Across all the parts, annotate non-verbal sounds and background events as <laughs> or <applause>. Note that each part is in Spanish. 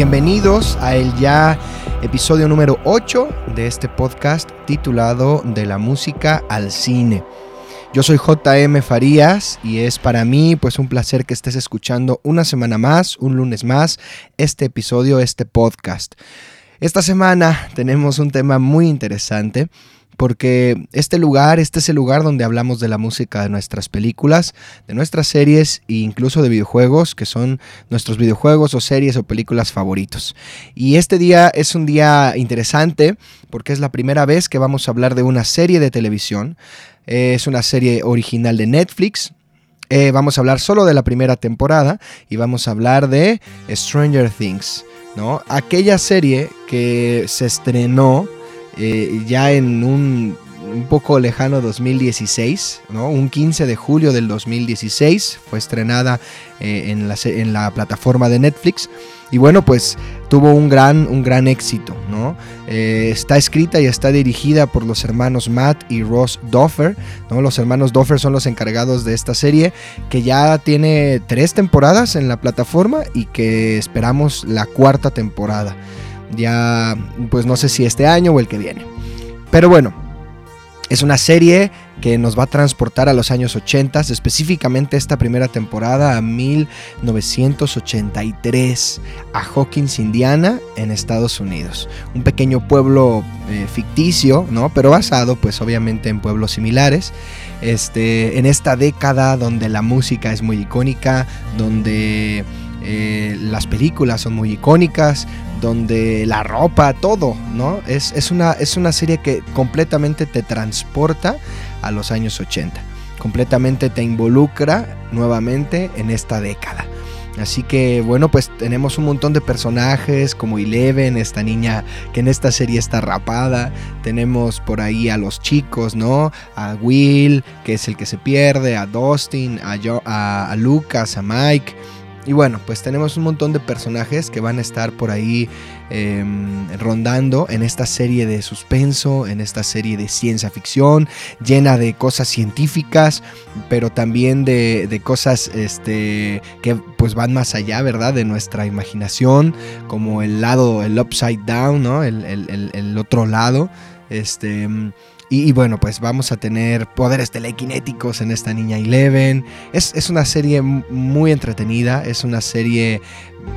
Bienvenidos a el ya episodio número 8 de este podcast titulado De la música al cine. Yo soy JM Farías y es para mí pues un placer que estés escuchando una semana más, un lunes más, este episodio, este podcast. Esta semana tenemos un tema muy interesante porque este lugar, este es el lugar donde hablamos de la música de nuestras películas, de nuestras series e incluso de videojuegos, que son nuestros videojuegos o series o películas favoritos. Y este día es un día interesante porque es la primera vez que vamos a hablar de una serie de televisión. Es una serie original de Netflix, eh, vamos a hablar solo de la primera temporada y vamos a hablar de Stranger Things, ¿no? Aquella serie que se estrenó eh, ya en un, poco lejano 2016, ¿no? un 15 de julio del 2016, fue estrenada eh, en, la, plataforma de Netflix. Y bueno, pues tuvo un gran, un gran éxito. Eh, está escrita y está dirigida por los hermanos Matt y Ross Doffer. Los hermanos Doffer son los encargados de esta serie, que ya tiene tres temporadas en la plataforma y que esperamos la cuarta temporada ya pues no sé si este año o el que viene. Pero bueno, es una serie que nos va a transportar a los años 80, específicamente esta primera temporada a 1983, a Hawkins, Indiana, en Estados Unidos. Un pequeño pueblo eh, ficticio, ¿no? Pero basado pues obviamente en pueblos similares. Este, en esta década donde la música es muy icónica, donde eh, las películas son muy icónicas, donde la ropa, todo, ¿no? Es, es, una, es una serie que completamente te transporta a los años 80, completamente te involucra nuevamente en esta década. Así que bueno, pues tenemos un montón de personajes como Eleven, esta niña que en esta serie está rapada. Tenemos por ahí a los chicos, ¿no? A Will, que es el que se pierde, a Dustin, a, a Lucas, a Mike. Y bueno, pues tenemos un montón de personajes que van a estar por ahí em, rondando en esta serie de suspenso, en esta serie de ciencia ficción, llena de cosas científicas, pero también de, cosas este, que pues van más allá, ¿verdad? De nuestra imaginación, como el lado, el upside down, ¿no? El, el otro lado. Este y, bueno, pues vamos a tener poderes telequinéticos en esta niña Eleven. Es, es, una serie muy entretenida, es una serie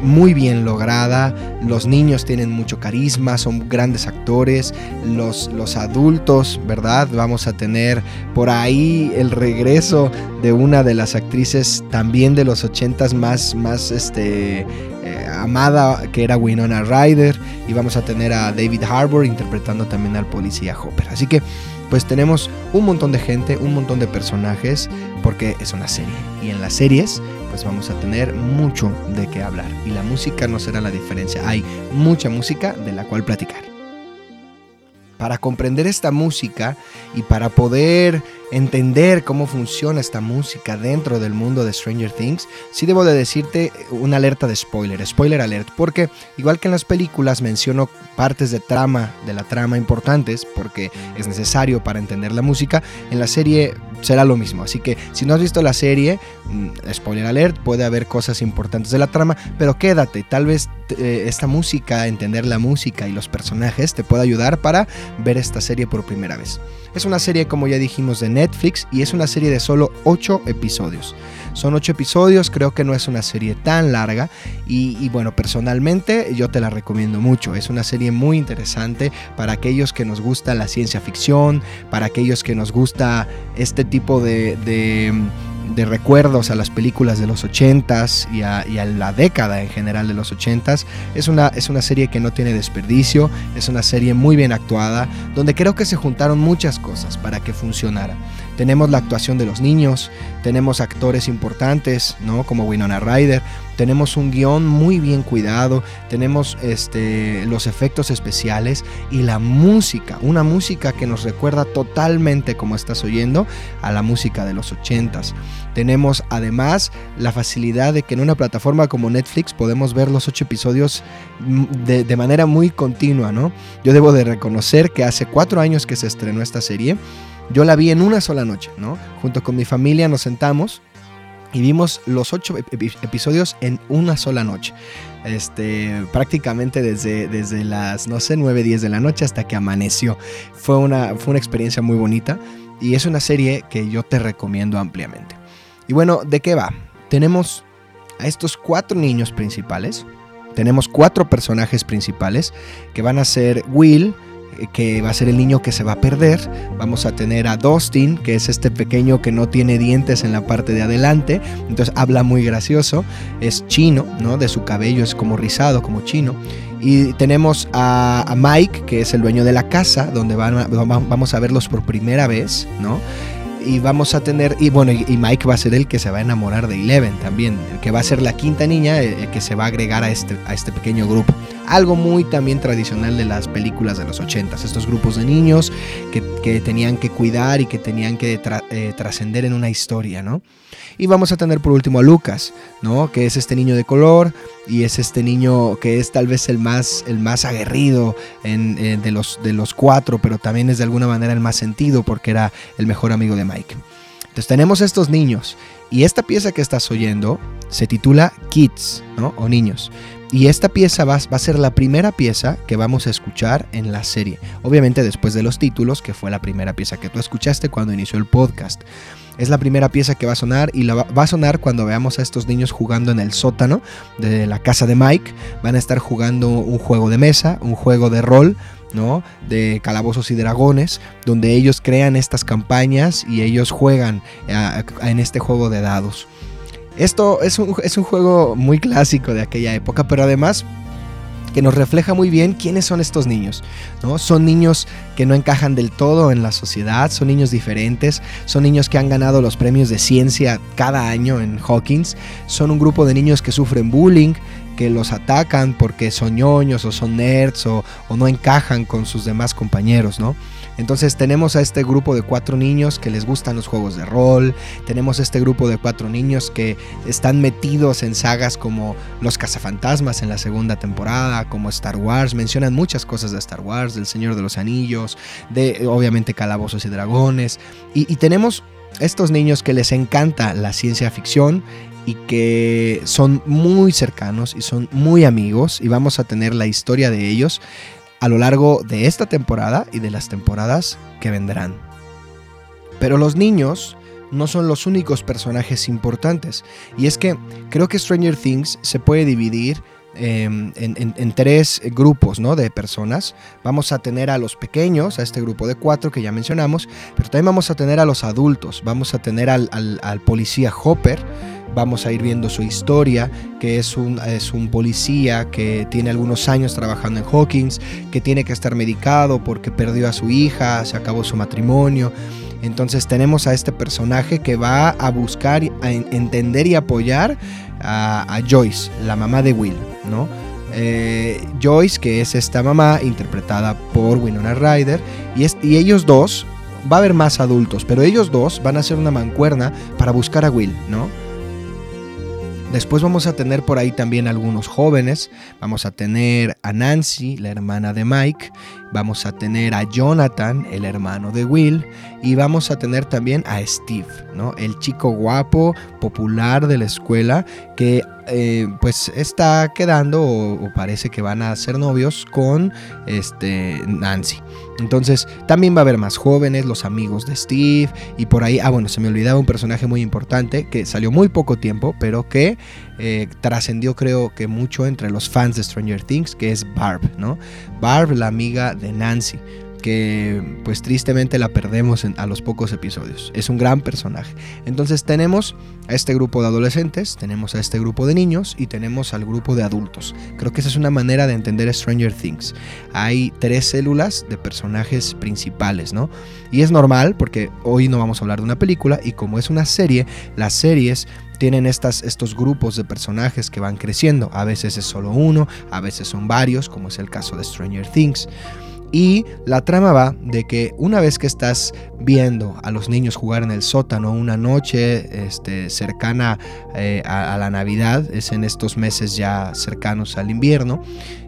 muy bien lograda. Los niños tienen mucho carisma, son grandes actores. Los, los adultos, ¿verdad? Vamos a tener por ahí el regreso de una de las actrices también de los ochentas más, más este, eh, amada, que era Winona Ryder. Y vamos a tener a David Harbour interpretando también al policía Hopper. Así que pues tenemos un montón de gente, un montón de personajes, porque es una serie. Y en las series, pues vamos a tener mucho de qué hablar. Y la música no será la diferencia. Hay mucha música de la cual platicar. Para comprender esta música y para poder entender cómo funciona esta música dentro del mundo de Stranger Things, sí debo de decirte una alerta de spoiler, spoiler alert, porque igual que en las películas menciono partes de trama, de la trama importantes, porque es necesario para entender la música, en la serie será lo mismo. Así que si no has visto la serie, mm, spoiler alert, puede haber cosas importantes de la trama, pero quédate, tal vez eh, esta música, entender la música y los personajes te pueda ayudar para ver esta serie por primera vez. Es una serie, como ya dijimos, de Netflix y es una serie de solo 8 episodios. Son 8 episodios, creo que no es una serie tan larga y, bueno, personalmente yo te la recomiendo mucho. Es una serie muy interesante para aquellos que nos gusta la ciencia ficción, para aquellos que nos gusta este tipo de de recuerdos a las películas de los 80s y a, la década en general de los 80s. Es una, es una serie que no tiene desperdicio, es una serie muy bien actuada, donde creo que se juntaron muchas cosas para que funcionara. Tenemos la actuación de los niños, tenemos actores importantes, ¿no? Como Winona Ryder, tenemos un guion muy bien cuidado, tenemos este, los efectos especiales y la música, una música que nos recuerda totalmente, como estás oyendo, a la música de los 80s. Tenemos además la facilidad de que en una plataforma como Netflix podemos ver los ocho episodios mm, de, de manera muy continua, ¿no? Yo debo de reconocer que hace cuatro años que se estrenó esta serie, yo la vi en una sola noche, ¿no? Junto con mi familia nos sentamos y vimos los ocho episodios en una sola noche. Este, prácticamente desde, desde las, no sé, 9, 10 de la noche hasta que amaneció. Fue una, fue una experiencia muy bonita y es una serie que yo te recomiendo ampliamente. Y bueno, ¿de qué va? Tenemos a estos cuatro niños principales. Tenemos cuatro personajes principales que van a ser Will, que va a ser el niño que se va a perder. Vamos a tener a Dustin, que es este pequeño que no tiene dientes en la parte de adelante, entonces habla muy gracioso, es chino, ¿no? De su cabello es como rizado, como chino. Y tenemos a, Mike, que es el dueño de la casa, donde vamos a verlos por primera vez, ¿no? y vamos a tener, y bueno, y Mike va a ser el que se va a enamorar de Eleven también, que va a ser la quinta niña que se va a agregar a este, a este pequeño grupo. Algo muy también tradicional de las películas de los ochentas, estos grupos de niños que, que tenían que cuidar y que tenían que eh, trascender en una historia, ¿no? Y vamos a tener por último a Lucas, ¿no? Que es este niño de color y es este niño que es tal vez el más, el más aguerrido eh, de, los, de los cuatro, pero también es de alguna manera el más sentido porque era el mejor amigo de Mike. Entonces tenemos estos niños y esta pieza que estás oyendo se titula Kids, ¿no? O niños. Y esta pieza va, a ser la primera pieza que vamos a escuchar en la serie. Obviamente después de los títulos, que fue la primera pieza que tú escuchaste cuando inició el podcast. Es la primera pieza que va a sonar y la va, va a sonar cuando veamos a estos niños jugando en el sótano de la casa de Mike. Van a estar jugando un juego de mesa, un juego de rol ¿no? de calabozos y dragones, donde ellos crean estas campañas y ellos juegan en este juego de dados. Esto es un, es un, juego muy clásico de aquella época, pero además que nos refleja muy bien quiénes son estos niños. ¿no? Son niños que no encajan del todo en la sociedad, son niños diferentes, son niños que han ganado los premios de ciencia cada año en Hawkins, son un grupo de niños que sufren bullying, que los atacan porque son ñoños o son nerds o, o no encajan con sus demás compañeros, ¿no? Entonces tenemos a este grupo de cuatro niños que les gustan los juegos de rol, tenemos este grupo de cuatro niños que están metidos en sagas como Los cazafantasmas en la segunda temporada, como Star Wars, mencionan muchas cosas de Star Wars, del Señor de los Anillos, de obviamente Calabozos y Dragones, y, y tenemos estos niños que les encanta la ciencia ficción y que son muy cercanos y son muy amigos y vamos a tener la historia de ellos a lo largo de esta temporada y de las temporadas que vendrán. Pero los niños no son los únicos personajes importantes. Y es que creo que Stranger Things se puede dividir em, en, tres grupos ¿no? de personas. Vamos a tener a los pequeños, a este grupo de cuatro que ya mencionamos, pero también vamos a tener a los adultos. Vamos a tener al, al policía Hopper, vamos a ir viendo su historia, que es un, es un policía que tiene algunos años trabajando en Hawkins, que tiene que estar medicado porque perdió a su hija, se acabó su matrimonio. Entonces tenemos a este personaje que va a buscar, a entender y apoyar a, Joyce, la mamá de Will, ¿no? Eh, Joyce, que es esta mamá, interpretada por Winona Ryder, y, y ellos dos, va a haber más adultos, pero ellos dos van a hacer una mancuerna para buscar a Will, ¿no? Después vamos a tener por ahí también algunos jóvenes. Vamos a tener a Nancy, la hermana de Mike. Vamos a tener a Jonathan, el hermano de Will. Y vamos a tener también a Steve, ¿no? El chico guapo, popular de la escuela, que eh, pues está quedando o, parece que van a ser novios con este, Nancy. Entonces también va a haber más jóvenes, los amigos de Steve y por ahí, ah bueno, se me olvidaba un personaje muy importante que salió muy poco tiempo, pero que eh, trascendió creo que mucho entre los fans de Stranger Things, que es Barb, ¿no? Barb, la amiga de Nancy que pues tristemente la perdemos a los pocos episodios. Es un gran personaje. Entonces tenemos a este grupo de adolescentes, tenemos a este grupo de niños y tenemos al grupo de adultos. Creo que esa es una manera de entender Stranger Things. Hay tres células de personajes principales, ¿no? Y es normal porque hoy no vamos a hablar de una película y como es una serie, las series tienen estas, estos grupos de personajes que van creciendo. A veces es solo uno, a veces son varios, como es el caso de Stranger Things. Y la trama va de que una vez que estás viendo a los niños jugar en el sótano una noche este, cercana eh, a, la Navidad, es en estos meses ya cercanos al invierno,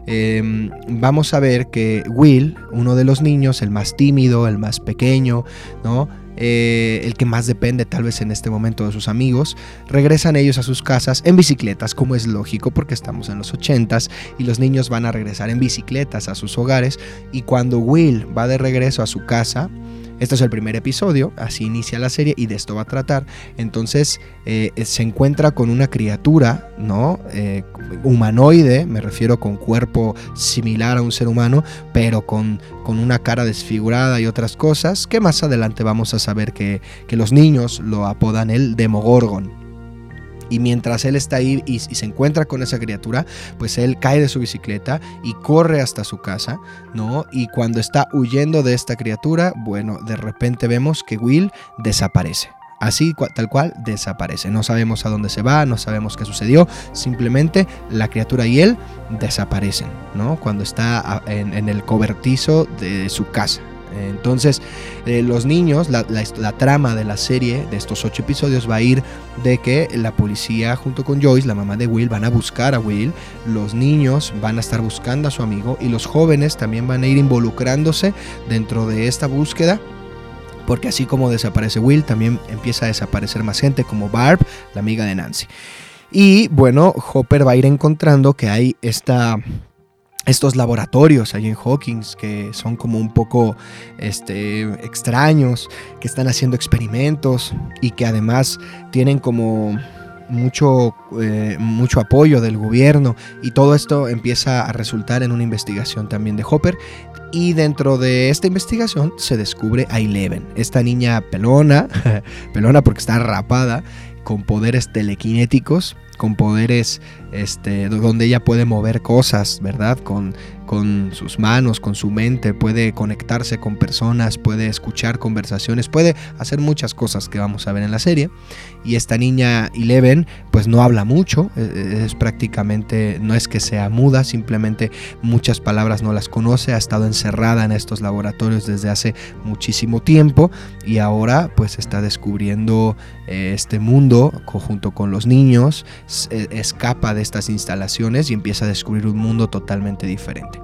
em, vamos a ver que Will, uno de los niños, el más tímido, el más pequeño, ¿no? Eh, el que más depende tal vez en este momento de sus amigos, regresan ellos a sus casas en bicicletas, como es lógico porque estamos en los 80s y los niños van a regresar en bicicletas a sus hogares y cuando Will va de regreso a su casa, este es el primer episodio, así inicia la serie y de esto va a tratar. Entonces eh, se encuentra con una criatura, ¿no? Eh, humanoide, me refiero con cuerpo similar a un ser humano, pero con, con una cara desfigurada y otras cosas, que más adelante vamos a saber que, que los niños lo apodan el Demogorgon. Y mientras él está ahí y, se encuentra con esa criatura, pues él cae de su bicicleta y corre hasta su casa, ¿no? Y cuando está huyendo de esta criatura, bueno, de repente vemos que Will desaparece. Así, tal cual, desaparece. No sabemos a dónde se va, no sabemos qué sucedió. Simplemente la criatura y él desaparecen, ¿no? Cuando está en el cobertizo de su casa. Entonces, eh, los niños, la, trama de la serie, de estos ocho episodios, va a ir de que la policía junto con Joyce, la mamá de Will, van a buscar a Will, los niños van a estar buscando a su amigo y los jóvenes también van a ir involucrándose dentro de esta búsqueda porque así como desaparece Will, también empieza a desaparecer más gente como Barb, la amiga de Nancy. Y bueno, Hopper va a ir encontrando que hay esta estos laboratorios ahí en Hawkins que son como un poco este, extraños, que están haciendo experimentos y que además tienen como mucho, eh, mucho apoyo del gobierno. Y todo esto empieza a resultar en una investigación también de Hopper. Y dentro de esta investigación se descubre a Eleven, esta niña pelona, <laughs> pelona porque está rapada, con poderes telequinéticos con poderes este, donde ella puede mover cosas, ¿verdad? Con, con sus manos, con su mente, puede conectarse con personas, puede escuchar conversaciones, puede hacer muchas cosas que vamos a ver en la serie. Y esta niña Eleven, pues no habla mucho, e, e, es prácticamente, no es que sea muda, simplemente muchas palabras no las conoce, ha estado encerrada en estos laboratorios desde hace muchísimo tiempo y ahora pues está descubriendo eh, este mundo junto con los niños, e, escapa de estas instalaciones y empieza a descubrir un mundo totalmente diferente.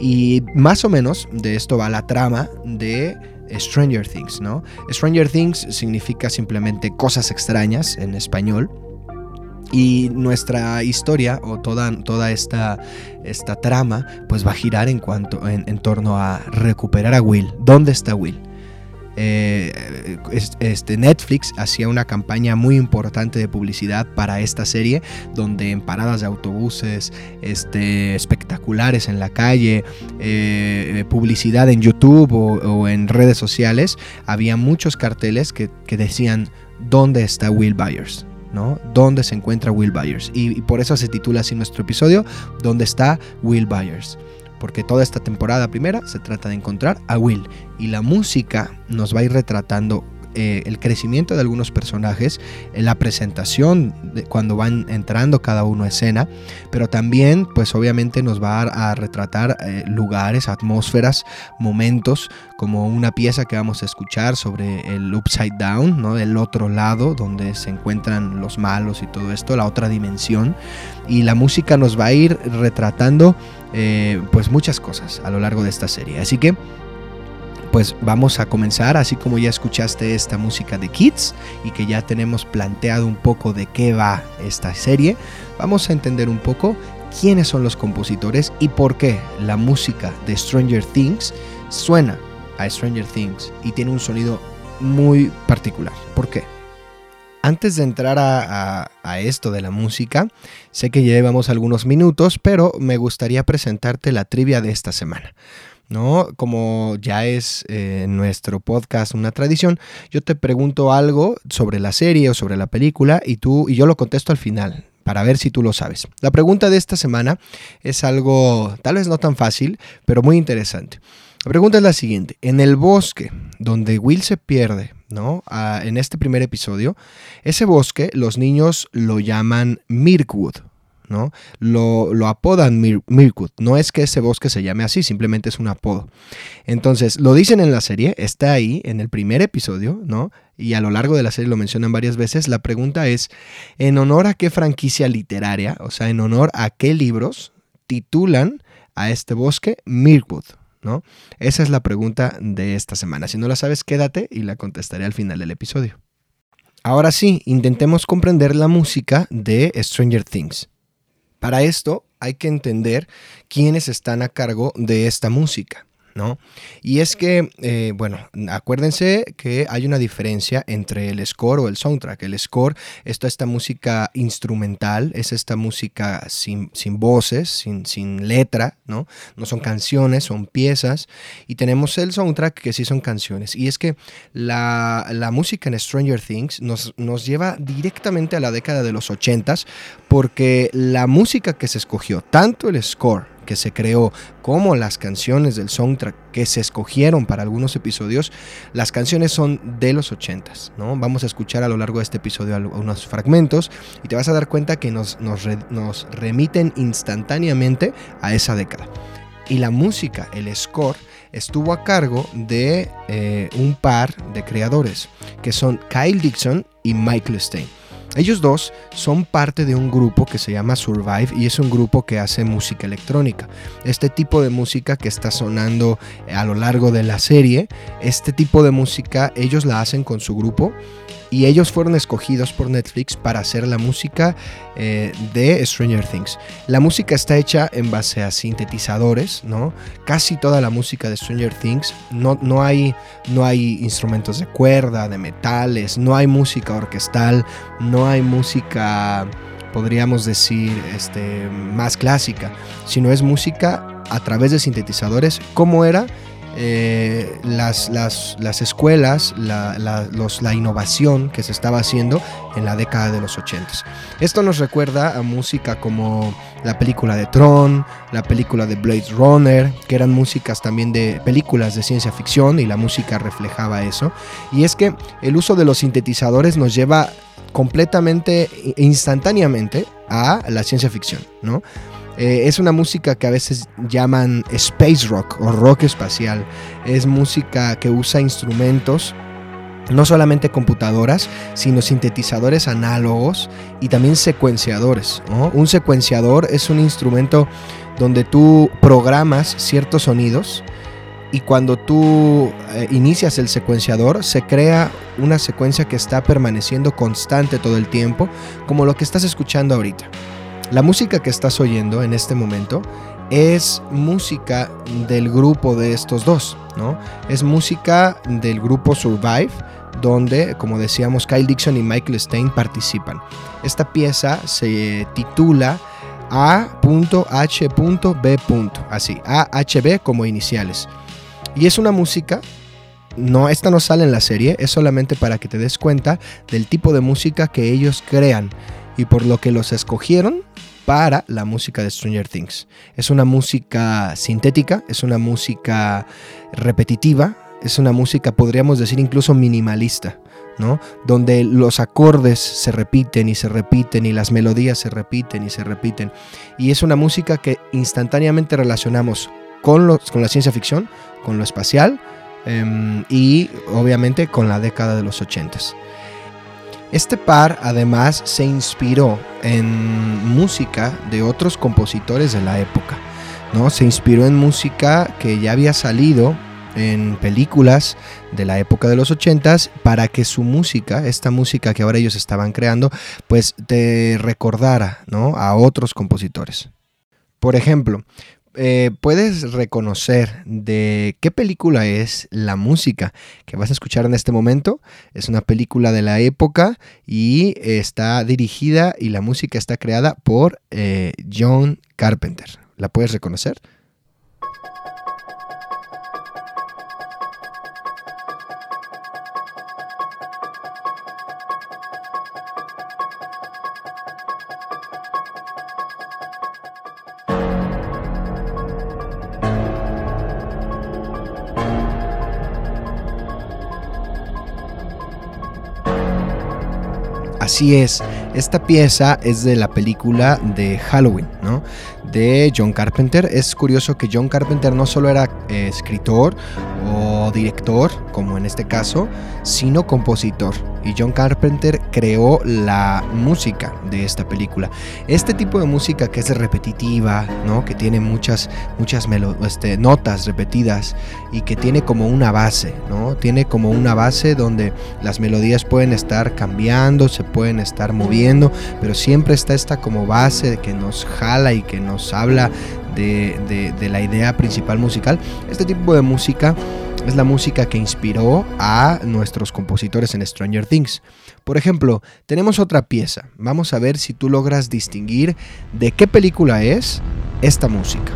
Y más o menos de esto va la trama de Stranger Things, ¿no? Stranger Things significa simplemente cosas extrañas en español. Y nuestra historia o toda, toda esta, esta trama pues va a girar en, cuanto, en torno a recuperar a Will. ¿Dónde está Will? Eh, este Netflix hacía una campaña muy importante de publicidad para esta serie, donde en paradas de autobuses, este, espectaculares en la calle, eh, publicidad en YouTube o, en redes sociales, había muchos carteles que, decían ¿Dónde está Will Byers? ¿no? ¿Dónde se encuentra Will Byers? Y, y, por eso se titula así nuestro episodio, ¿Dónde está Will Byers? Porque toda esta temporada primera se trata de encontrar a Will y la música nos va a ir retratando eh, el crecimiento de algunos personajes, la presentación de cuando van entrando cada uno a escena, pero también pues obviamente nos va a, retratar eh, lugares, atmósferas, momentos, como una pieza que vamos a escuchar sobre el Upside Down, ¿no? el otro lado donde se encuentran los malos y todo esto, la otra dimensión, y la música nos va a ir retratando eh, pues muchas cosas a lo largo de esta serie. Así que pues vamos a comenzar, así como ya escuchaste esta música de Kids y que ya tenemos planteado un poco de qué va esta serie, vamos a entender un poco quiénes son los compositores y por qué la música de Stranger Things suena a Stranger Things y tiene un sonido muy particular. ¿Por qué? Antes de entrar a, esto de la música, sé que llevamos algunos minutos, pero me gustaría presentarte la trivia de esta semana. ¿No? Como ya es eh, nuestro podcast una tradición, yo te pregunto algo sobre la serie o sobre la película y tú y yo lo contesto al final para ver si tú lo sabes. La pregunta de esta semana es algo tal vez no tan fácil, pero muy interesante. La pregunta es la siguiente. En el bosque donde Will se pierde, ¿no? Ah, en este primer episodio, ese bosque los niños lo llaman Mirkwood, ¿no? Lo, apodan Mirkwood. No es que ese bosque se llame así, simplemente es un apodo. Entonces, lo dicen en la serie, está ahí en el primer episodio, ¿no? Y a lo largo de la serie lo mencionan varias veces. La pregunta es, ¿en honor a qué franquicia literaria, o sea, en honor a qué libros titulan a este bosque Mirkwood? ¿no? Esa es la pregunta de esta semana. Si no la sabes, quédate y la contestaré al final del episodio. Ahora sí, intentemos comprender la música de Stranger Things. Para esto hay que entender quiénes están a cargo de esta música. Y es que, eh, bueno, acuérdense que hay una diferencia entre el score o el soundtrack. El score es esta música instrumental, es esta música sin, voces, sin, sin, letra, ¿no? No son canciones, son piezas. Y tenemos el soundtrack que sí son canciones. Y es que la, música en Stranger Things nos, nos lleva directamente a la década de los 80s porque la música que se escogió, tanto el score, que se creó, como las canciones del soundtrack que se escogieron para algunos episodios, las canciones son de los 80s, ¿no? Vamos a escuchar a lo largo de este episodio algunos fragmentos y te vas a dar cuenta que nos, nos, remiten instantáneamente a esa década. Y la música, el score, estuvo a cargo de eh, un par de creadores, que son Kyle Dixon y Michael Stein. Ellos dos son parte de un grupo que se llama Survive y es un grupo que hace música electrónica. Este tipo de música que está sonando a lo largo de la serie, este tipo de música ellos la hacen con su grupo y ellos fueron escogidos por Netflix para hacer la música eh, de Stranger Things. La música está hecha en base a sintetizadores, ¿no? Casi toda la música de Stranger Things, no, no, hay, no hay instrumentos de cuerda, de metales, no hay música orquestal, no hay música, podríamos decir, este, más clásica, sino es música a través de sintetizadores, como era eh, las, las, escuelas, la, la, innovación que se estaba haciendo en la década de los 80. Esto nos recuerda a música como la película de Tron, la película de Blade Runner, que eran músicas también de películas de ciencia ficción y la música reflejaba eso. Y es que el uso de los sintetizadores nos lleva completamente, instantáneamente a la ciencia ficción, ¿no? Eh, es una música que a veces llaman space rock o rock espacial. Es música que usa instrumentos no solamente computadoras, sino sintetizadores análogos y también secuenciadores. Un secuenciador es un instrumento donde tú programas ciertos sonidos y cuando tú eh, inicias el secuenciador se crea una secuencia que está permaneciendo constante todo el tiempo, como lo que estás escuchando ahorita. La música que estás oyendo en este momento es música del grupo de estos dos, ¿no? Es música del grupo Survive, donde, como decíamos, Kyle Dixon y Michael Stein participan. Esta pieza se titula A.H.B. Así, AHB como iniciales. Y es una música no, esta no sale en la serie, es solamente para que te des cuenta del tipo de música que ellos crean y por lo que los escogieron para la música de Stranger Things. Es una música sintética, es una música repetitiva, es una música, podríamos decir, incluso minimalista. ¿no? Donde los acordes se repiten y se repiten y las melodías se repiten y se repiten. Y es una música que instantáneamente relacionamos con, con la ciencia ficción, con lo espacial em, y obviamente con la década de los 80 este par además se inspiró en música de otros compositores de la época. ¿no? Se inspiró en música que ya había salido en películas de la época de los 80s para que su música, esta música que ahora ellos estaban creando, pues te recordara ¿no? a otros compositores. Por ejemplo, eh, puedes reconocer de qué película es la música que vas a escuchar en este momento. Es una película de la época y está dirigida y la música está creada por eh, John Carpenter. ¿La puedes reconocer? Así es, esta pieza es de la película de Halloween, ¿no? De John Carpenter. Es curioso que John Carpenter no solo era eh, escritor o director, como en este caso, sino compositor John Carpenter creó la música de esta película. Este tipo de música que es repetitiva, ¿no? que tiene muchas, muchas este, notas repetidas y que tiene como una base, ¿no? tiene como una base donde las melodías pueden estar cambiando, se pueden estar moviendo, pero siempre está esta como base que nos jala y que nos habla de, de la idea principal musical. Este tipo de música es la música que inspiró a nuestros compositores en Stranger Things. Por ejemplo, tenemos otra pieza. Vamos a ver si tú logras distinguir de qué película es esta música.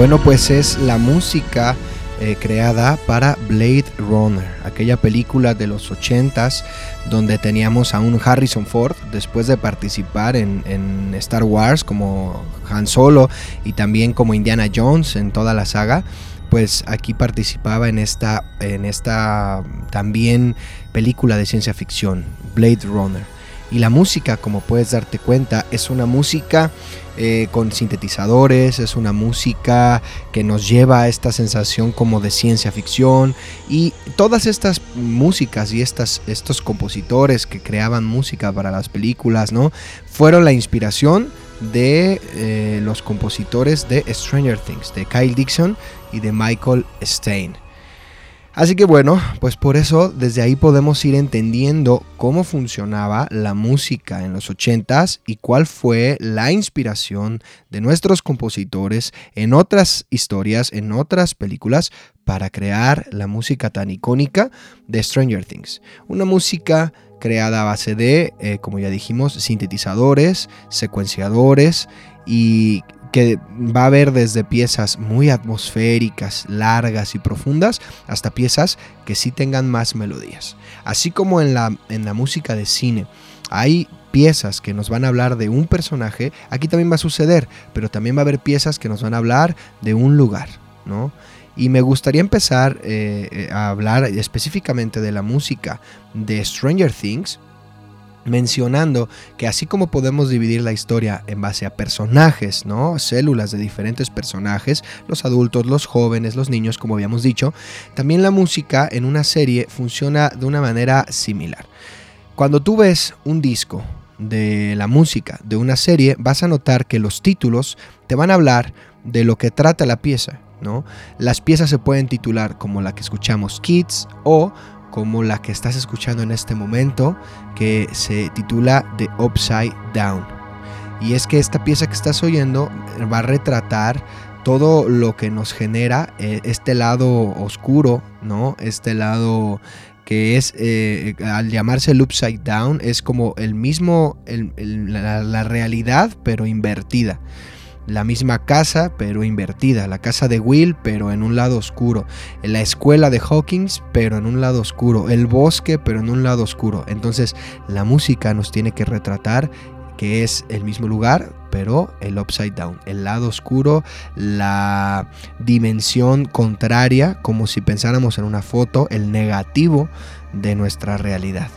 Bueno, pues es la música eh, creada para Blade Runner, aquella película de los 80s donde teníamos a un Harrison Ford después de participar en, en, Star Wars como Han Solo y también como Indiana Jones en toda la saga. Pues aquí participaba en esta, en esta también película de ciencia ficción, Blade Runner. Y la música, como puedes darte cuenta, es una música eh, con sintetizadores, es una música que nos lleva a esta sensación como de ciencia ficción y todas estas músicas y estas, estos compositores que creaban música para las películas, ¿no? Fueron la inspiración de eh, los compositores de Stranger Things, de Kyle Dixon y de Michael Stein. Así que bueno, pues por eso desde ahí podemos ir entendiendo cómo funcionaba la música en los 80s y cuál fue la inspiración de nuestros compositores en otras historias, en otras películas, para crear la música tan icónica de Stranger Things. Una música creada a base de, eh, como ya dijimos, sintetizadores, secuenciadores y que va a haber desde piezas muy atmosféricas, largas y profundas, hasta piezas que sí tengan más melodías. Así como en la, en la música de cine hay piezas que nos van a hablar de un personaje, aquí también va a suceder, pero también va a haber piezas que nos van a hablar de un lugar, ¿no? Y me gustaría empezar eh, eh, a hablar específicamente de la música de Stranger Things, mencionando que así como podemos dividir la historia en base a personajes, ¿no? Células de diferentes personajes, los adultos, los jóvenes, los niños, como habíamos dicho, también la música en una serie funciona de una manera similar. Cuando tú ves un disco de la música de una serie, vas a notar que los títulos te van a hablar de lo que trata la pieza, ¿no? Las piezas se pueden titular como la que escuchamos Kids o como la que estás escuchando en este momento, que se titula The Upside Down. Y es que esta pieza que estás oyendo va a retratar todo lo que nos genera eh, este lado oscuro, ¿no? Este lado que es, eh, al llamarse el upside down, es como el mismo, la, realidad, pero invertida. La misma casa, pero invertida. La casa de Will, pero en un lado oscuro. La escuela de Hawkins, pero en un lado oscuro. El bosque, pero en un lado oscuro. Entonces, la música nos tiene que retratar que es el mismo lugar, pero el upside down, el lado oscuro, la dimensión contraria, como si pensáramos en una foto, el negativo de nuestra realidad.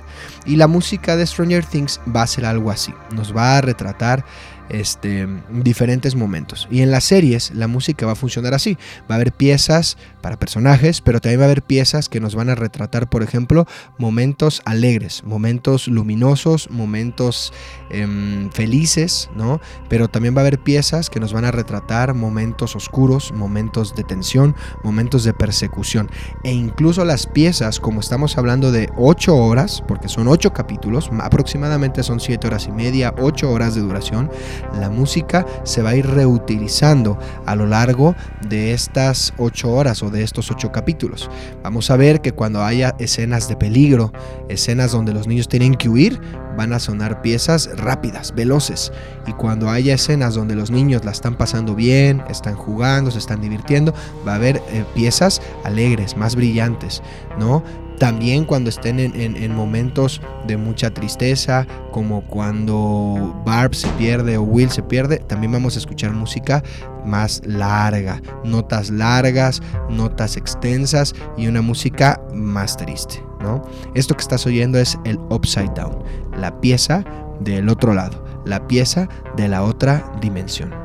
Y la música de Stranger Things va a ser algo así, nos va a retratar este, diferentes momentos. Y en las series la música va a funcionar así. Va a haber piezas para personajes, pero también va a haber piezas que nos van a retratar, por ejemplo, momentos alegres, momentos luminosos, momentos em, felices, ¿no? Pero también va a haber piezas que nos van a retratar momentos oscuros, momentos de tensión, momentos de persecución. E incluso las piezas, como estamos hablando de 8 horas, porque son 8 capítulos, aproximadamente son 7 horas y media, 8 horas de duración, la música se va a ir reutilizando a lo largo de estas ocho horas o de estos ocho capítulos. Vamos a ver que cuando haya escenas de peligro, escenas donde los niños tienen que huir, van a sonar piezas rápidas, veloces. Y cuando haya escenas donde los niños la están pasando bien, están jugando, se están divirtiendo, va a haber eh, piezas alegres, más brillantes, ¿no? También cuando estén en, momentos de mucha tristeza, como cuando Barb se pierde o Will se pierde, también vamos a escuchar música más larga, notas largas, notas extensas y una música más triste. ¿no? Esto que estás oyendo es el Upside Down, la pieza del otro lado, la pieza de la otra dimensión.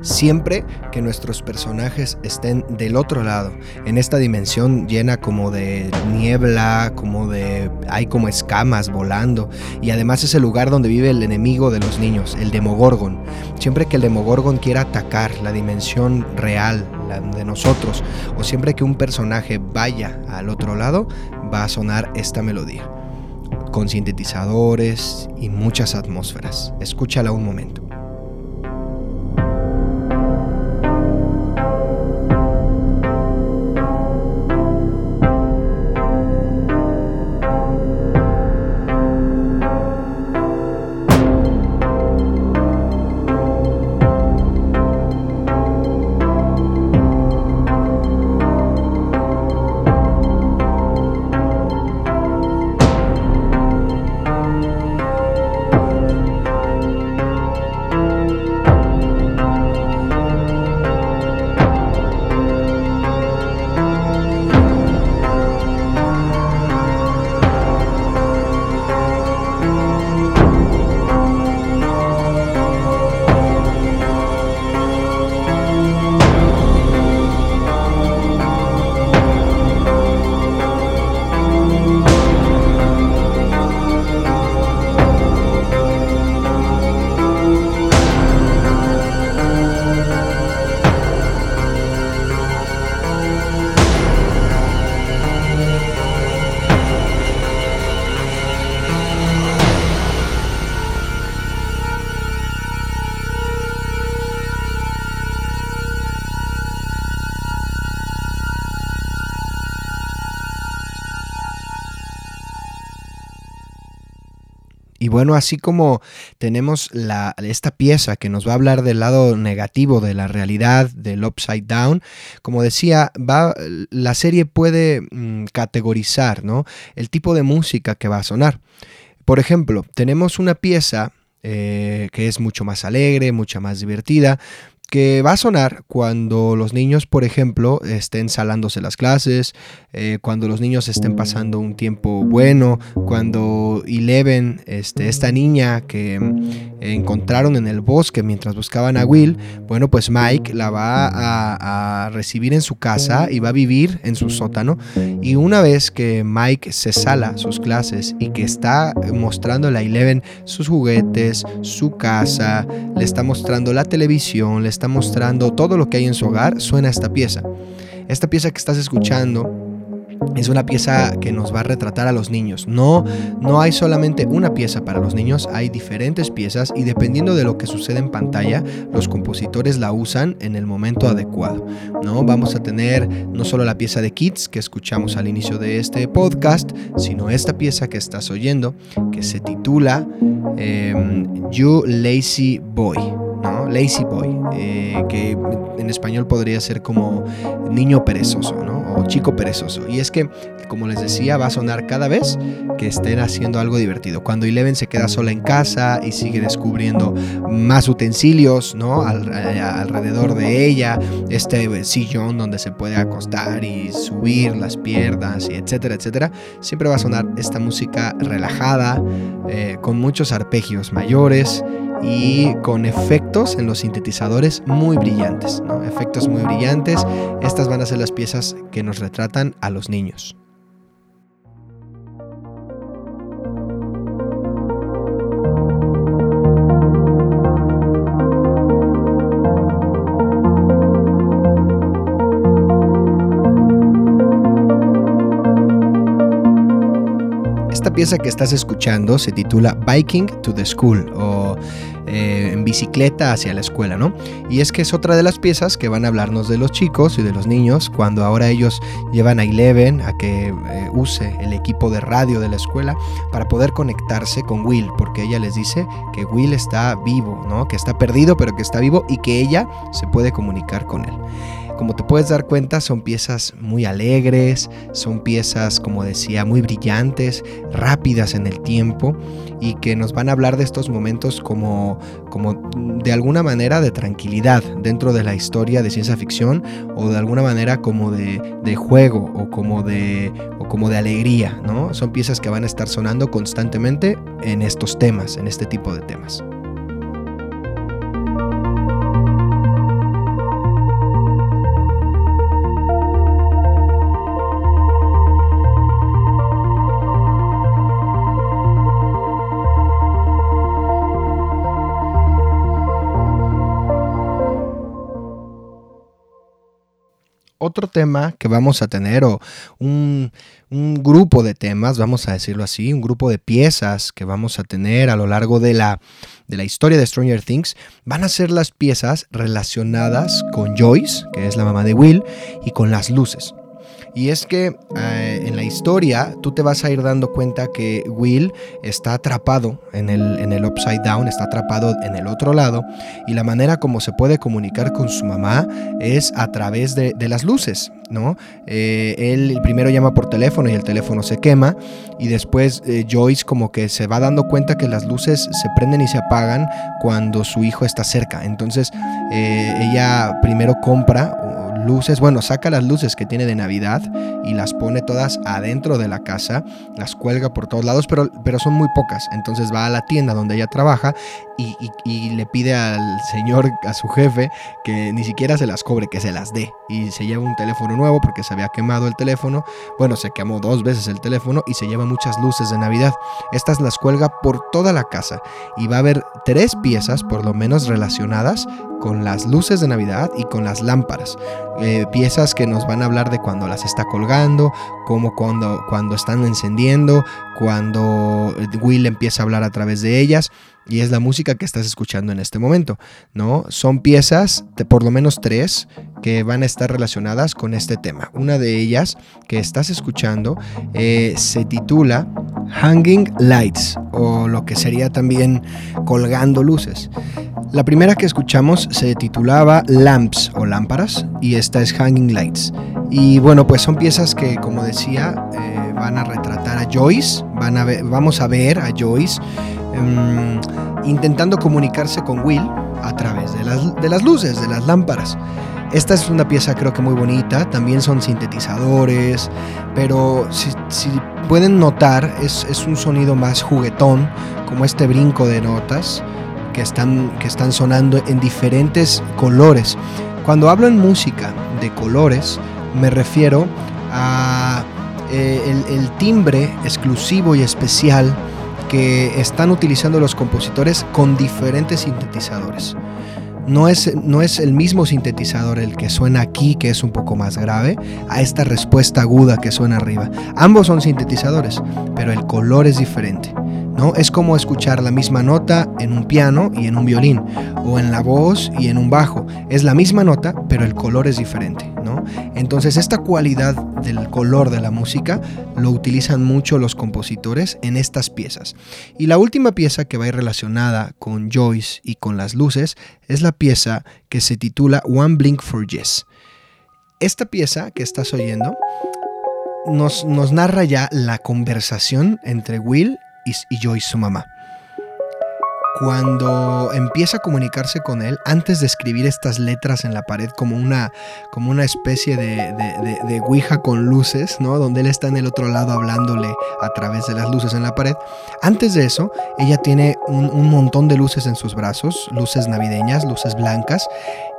Siempre que nuestros personajes estén del otro lado, en esta dimensión llena como de niebla, como de... hay como escamas volando, y además es el lugar donde vive el enemigo de los niños, el Demogorgon. Siempre que el Demogorgon quiera atacar la dimensión real, la de nosotros, o siempre que un personaje vaya al otro lado, va a sonar esta melodía, con sintetizadores y muchas atmósferas. Escúchala un momento. Bueno, así como tenemos la, esta pieza que nos va a hablar del lado negativo de la realidad, del upside down, como decía, va, la serie puede mm, categorizar ¿no? el tipo de música que va a sonar. Por ejemplo, tenemos una pieza eh, que es mucho más alegre, mucha más divertida, que va a sonar cuando los niños, por ejemplo, estén salándose las clases, eh, cuando los niños estén pasando un tiempo bueno, cuando Eleven, este, esta niña que mm, encontraron en el bosque mientras buscaban a Will, bueno, pues Mike la va a, recibir en su casa y va a vivir en su sótano. Y una vez que Mike se sala sus clases y que está mostrándole a Eleven sus juguetes, su casa, le está mostrando la televisión, le está mostrando todo lo que hay en su hogar, suena esta pieza. Esta pieza que estás escuchando es una pieza que nos va a retratar a los niños. No, no hay solamente una pieza para los niños, hay diferentes piezas y dependiendo de lo que sucede en pantalla, los compositores la usan en el momento adecuado. ¿no? Vamos a tener no solo la pieza de Kids que escuchamos al inicio de este podcast, sino esta pieza que estás oyendo, que se titula em, You Lazy Boy. ¿No? Lazy Boy, eh, que en español podría ser como niño perezoso, ¿no? O chico perezoso. Y es que, como les decía, va a sonar cada vez que estén haciendo algo divertido. Cuando Eleven se queda sola en casa y sigue descubriendo más utensilios, ¿no? Eh, alrededor de ella, este sillón donde se puede acostar y subir las piernas, y etcétera, etcétera, siempre va a sonar esta música relajada, eh, con muchos arpegios mayores y con efectos en los sintetizadores muy brillantes, efectos muy brillantes. Estas van a ser las piezas que nos retratan a los niños. Pieza que estás escuchando se titula Biking to the School o eh, en bicicleta hacia la escuela, ¿no? Y es que es otra de las piezas que van a hablarnos de los chicos y de los niños cuando ahora ellos llevan a Eleven a que eh, use el equipo de radio de la escuela para poder conectarse con Will, porque ella les dice que Will está vivo, ¿no? Que está perdido pero que está vivo y que ella se puede comunicar con él. Como te puedes dar cuenta, son piezas muy alegres, son piezas, como decía, muy brillantes, rápidas en el tiempo y que nos van a hablar de estos momentos como, como de alguna manera de tranquilidad dentro de la historia de ciencia ficción o de alguna manera como de, juego o como de, o como de alegría, ¿no? Son piezas que van a estar sonando constantemente en estos temas, en este tipo de temas. Otro tema que vamos a tener, o un, grupo de temas, vamos a decirlo así, un grupo de piezas que vamos a tener a lo largo de la, de la historia de Stranger Things, van a ser las piezas relacionadas con Joyce, que es la mamá de Will, y con las luces. Y es que eh, historia tú te vas a ir dando cuenta que Will está atrapado en el, en el upside down, está atrapado en el otro lado y la manera como se puede comunicar con su mamá es a través de, las luces, ¿no? Eh, él primero llama por teléfono y el teléfono se quema y después eh, Joyce como que se va dando cuenta que las luces se prenden y se apagan cuando su hijo está cerca. Entonces ella primero compra luces, bueno, saca las luces que tiene de Navidad y las pone todas adentro de la casa, las cuelga por todos lados, pero, pero son muy pocas. Entonces va a la tienda donde ella trabaja y, le pide al señor, a su jefe, que ni siquiera se las cobre, que se las dé. Y se lleva un teléfono nuevo porque se había quemado el teléfono. Bueno, se quemó dos veces el teléfono y se lleva muchas luces de Navidad. Estas las cuelga por toda la casa y va a haber tres piezas por lo menos relacionadas con las luces de Navidad y con las lámparas. Eh, piezas que nos van a hablar de cuando las está colgando, como cuando, cuando están encendiendo, cuando Will empieza a hablar a través de ellas y es la música que estás escuchando en este momento, ¿no? Son piezas por lo menos tres que van a estar relacionadas con este tema. Una de ellas que estás escuchando eh, se titula Hanging Lights o lo que sería también colgando luces. La primera que escuchamos se titulaba Lamps o lámparas y esta es Hanging Lights. Y bueno, pues son piezas que, como decía, eh, van a retratar a Joyce, van a vamos a ver a Joyce Em, intentando comunicarse con Will a través de las, luces, de las lámparas. Esta es una pieza creo que muy bonita, también son sintetizadores, pero si, pueden notar es, es, un sonido más juguetón, como este brinco de notas que están, que están sonando en diferentes colores. Cuando hablo en música de colores, me refiero a eh, el timbre exclusivo y especial que están utilizando los compositores con diferentes sintetizadores. no es, no es el mismo sintetizador el que suena aquí, que es un poco más grave, a esta respuesta aguda que suena arriba. Ambos son sintetizadores, pero el color es diferente. ¿No? Es como escuchar la misma nota en un piano y en un violín, o en la voz y en un bajo. Es la misma nota, pero el color es diferente. ¿no? Entonces esta cualidad del color de la música lo utilizan mucho los compositores en estas piezas. Y la última pieza que va a ir relacionada con Joyce y con las luces es la pieza que se titula One Blink for Yes. Esta pieza que estás oyendo nos, nos narra ya la conversación entre Will y, Joyce, su mamá. Cuando empieza a comunicarse con él, antes de escribir estas letras en la pared como una, como una especie de, de, ouija con luces, ¿no? Donde él está en el otro lado hablándole a través de las luces en la pared. Antes de eso, ella tiene un, montón de luces en sus brazos, luces navideñas, luces blancas.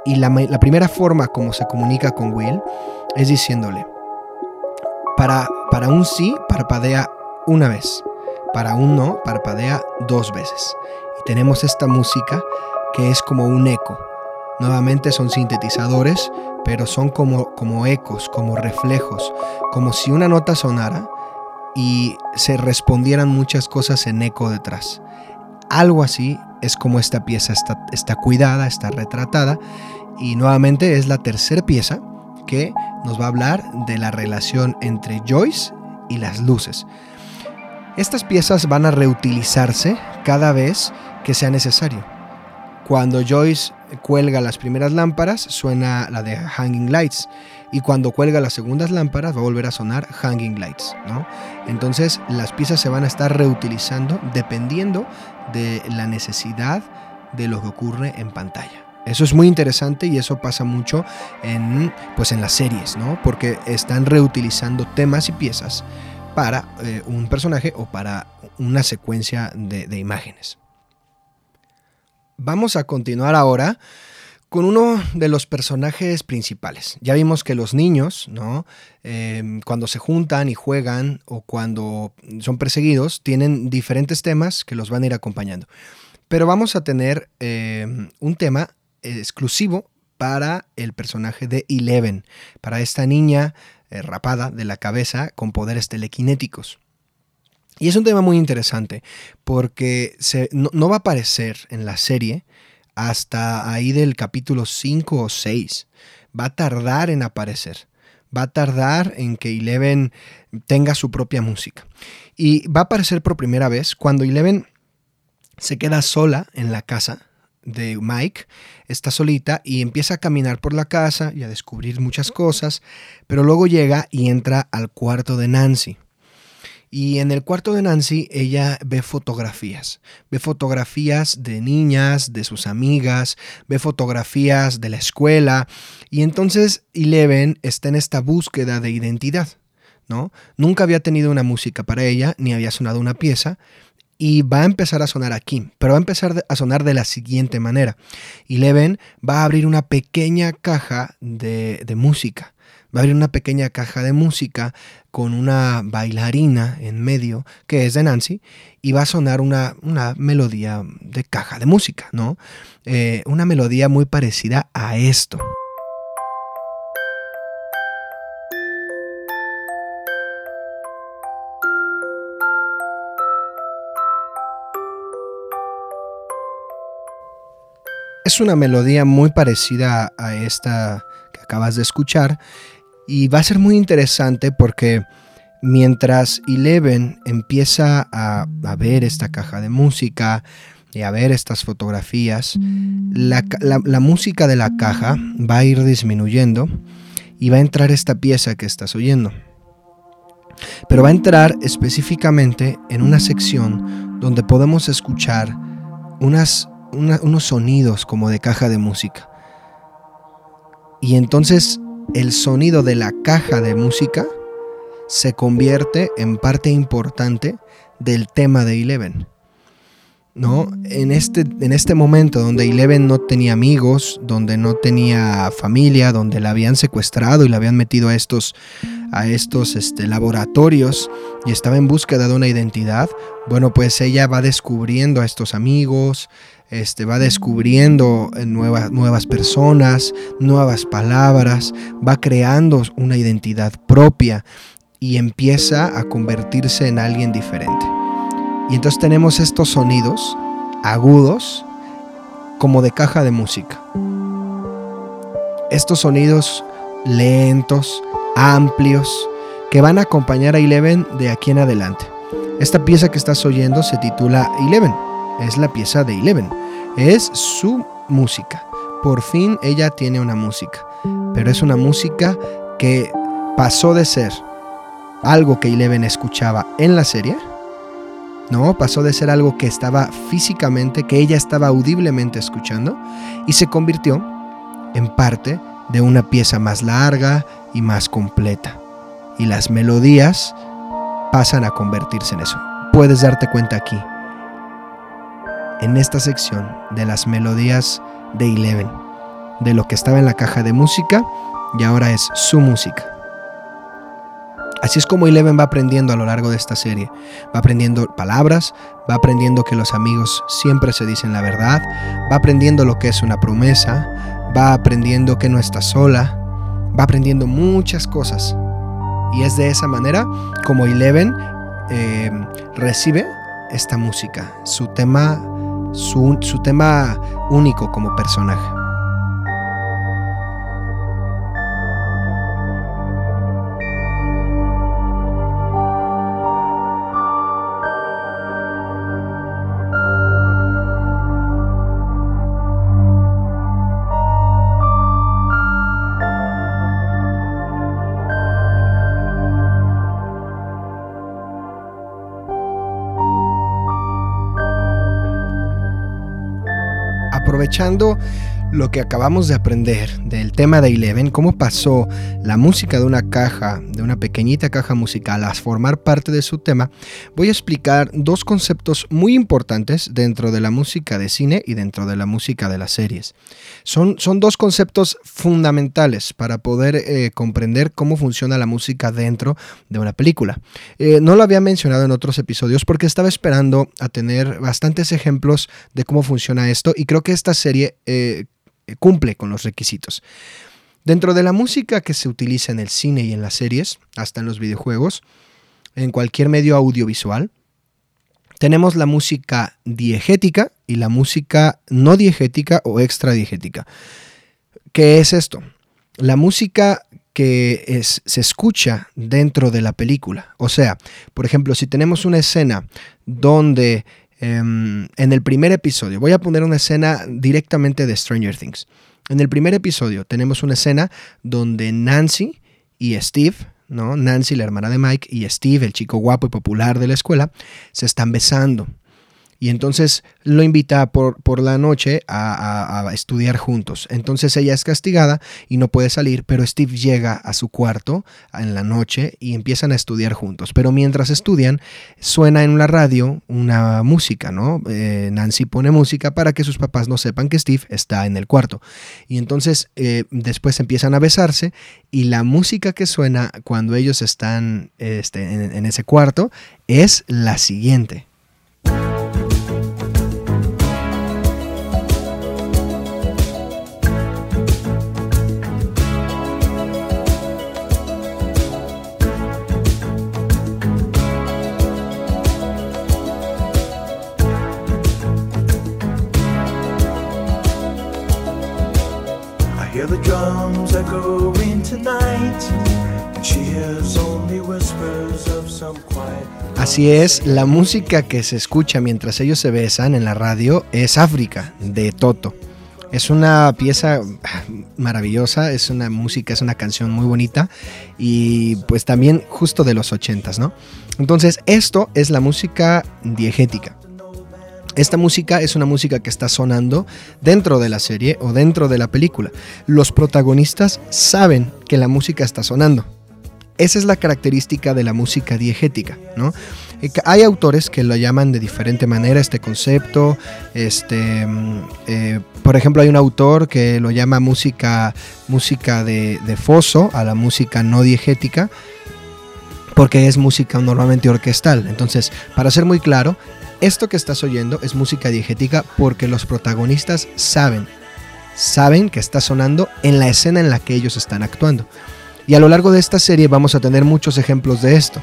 Y la, la primera forma como se comunica con Will es diciéndole, para, para un sí, parpadea una vez. Para un no, parpadea dos veces. Y tenemos esta música que es como un eco. Nuevamente son sintetizadores, pero son como, como ecos, como reflejos, como si una nota sonara y se respondieran muchas cosas en eco detrás. Algo así es como esta pieza está, está cuidada, está retratada y nuevamente es la tercera pieza que nos va a hablar de la relación entre Joyce y las luces. Estas piezas van a reutilizarse cada vez que sea necesario. Cuando Joyce cuelga las primeras lámparas, suena la de Hanging Lights. Y cuando cuelga las segundas lámparas, va a volver a sonar Hanging Lights. ¿no? Entonces, las piezas se van a estar reutilizando dependiendo de la necesidad de lo que ocurre en pantalla. Eso es muy interesante y eso pasa mucho en, pues en las series, ¿no? Porque están reutilizando temas y piezas para eh, un personaje o para una secuencia de, imágenes. Vamos a continuar ahora con uno de los personajes principales. Ya vimos que los niños, ¿no? Em, cuando se juntan y juegan o cuando son perseguidos, tienen diferentes temas que los van a ir acompañando. Pero vamos a tener em, un tema exclusivo para el personaje de Eleven, para esta niña eh, rapada de la cabeza con poderes telequinéticos. Y es un tema muy interesante porque no, va a aparecer en la serie hasta ahí del capítulo 5 o 6. Va a tardar en aparecer. Va a tardar en que Eleven tenga su propia música. Y va a aparecer por primera vez cuando Eleven se queda sola en la casa de Mike está solita y empieza a caminar por la casa y a descubrir muchas cosas, pero luego llega y entra al cuarto de Nancy. Y en el cuarto de Nancy ella ve fotografías, ve fotografías de niñas, de sus amigas, ve fotografías de la escuela y entonces Eleven está en esta búsqueda de identidad, ¿no? Nunca había tenido una música para ella, ni había sonado una pieza, y va a empezar a sonar aquí, pero va a empezar a sonar de la siguiente manera. Eleven va a abrir una pequeña caja de, música. Va a abrir una pequeña caja de música con una bailarina en medio, que es de Nancy, y va a sonar una, melodía de caja de música, ¿no? Eh, una melodía muy parecida a esto. Es una melodía muy parecida a esta que acabas de escuchar y va a ser muy interesante porque mientras Eleven empieza a, ver esta caja de música y a ver estas fotografías, la, la música de la caja va a ir disminuyendo y va a entrar esta pieza que estás oyendo. Pero va a entrar específicamente en una sección donde podemos escuchar unas unos sonidos como de caja de música. Y entonces el sonido de la caja de música se convierte en parte importante del tema de Eleven. ¿No? En este, en este momento donde Eleven no tenía amigos, donde no tenía familia, donde la habían secuestrado y la habían metido a estos, a estos este, laboratorios y estaba en búsqueda de una identidad, bueno, pues ella va descubriendo a estos amigos, este, va descubriendo eh, nuevas, nuevas personas, nuevas palabras, va creando una identidad propia y empieza a convertirse en alguien diferente. Y entonces tenemos estos sonidos agudos como de caja de música. Estos sonidos lentos, amplios, que van a acompañar a Eleven de aquí en adelante. Esta pieza que estás oyendo se titula Eleven, es la pieza de Eleven, es su música. Por fin ella tiene una música, pero es una música que pasó de ser algo que Eleven escuchaba en la serie, no, pasó de ser algo que estaba físicamente, que ella estaba audiblemente escuchando, y se convirtió en parte de una pieza más larga y más completa. Y las melodías pasan a convertirse en eso. Puedes darte cuenta aquí, en esta sección de las melodías de Eleven, de lo que estaba en la caja de música y ahora es su música. Así es como Eleven va aprendiendo a lo largo de esta serie. Va aprendiendo palabras, va aprendiendo que los amigos siempre se dicen la verdad, va aprendiendo lo que es una promesa, va aprendiendo que no está sola, va aprendiendo muchas cosas. Y es de esa manera como Eleven eh, recibe esta música, su tema, su tema único como personaje. Aprovechando lo que acabamos de aprender del tema de Eleven, cómo pasó la música de una caja, de una pequeñita caja musical, a formar parte de su tema, voy a explicar dos conceptos muy importantes dentro de la música de cine y dentro de la música de las series. Son, son dos conceptos fundamentales para poder eh, comprender cómo funciona la música dentro de una película. Eh, no lo había mencionado en otros episodios porque estaba esperando a tener bastantes ejemplos de cómo funciona esto y creo que esta serie... Eh, cumple con los requisitos. Dentro de la música que se utiliza en el cine y en las series, hasta en los videojuegos, en cualquier medio audiovisual, tenemos la música diegética y la música no diegética o extradiegética. ¿Qué es esto? La música que es, se escucha dentro de la película. O sea, por ejemplo, si tenemos una escena donde en el primer episodio, voy a poner una escena directamente de Stranger Things. En el primer episodio tenemos una escena donde Nancy y Steve, ¿no? Nancy, la hermana de Mike, y Steve, el chico guapo y popular de la escuela, se están besando. Y entonces lo invita por, por la noche a, estudiar juntos. Entonces ella es castigada y no puede salir, pero Steve llega a su cuarto en la noche y empiezan a estudiar juntos. Pero mientras estudian, suena en la radio una música, ¿no? Eh, Nancy pone música para que sus papás no sepan que Steve está en el cuarto. Y entonces eh, después empiezan a besarse y la música que suena cuando ellos están este, en ese cuarto es la siguiente. Así es, la música que se escucha mientras ellos se besan en la radio es África, de Toto. Es una pieza maravillosa, es una música, es una canción muy bonita y pues también justo de los ochentas, ¿no? Entonces, esto es la música diegética. Esta música es una música que está sonando dentro de la serie o dentro de la película. Los protagonistas saben que la música está sonando. Esa es la característica de la música diegética, ¿no? Eh, hay autores que lo llaman de diferente manera este concepto. Este, mm, eh, por ejemplo, hay un autor que lo llama música, música de, de foso a la música no diegética porque es música normalmente orquestal. Entonces, para ser muy claro, esto que estás oyendo es música diegética porque los protagonistas saben, saben que está sonando en la escena en la que ellos están actuando. Y a lo largo de esta serie vamos a tener muchos ejemplos de esto.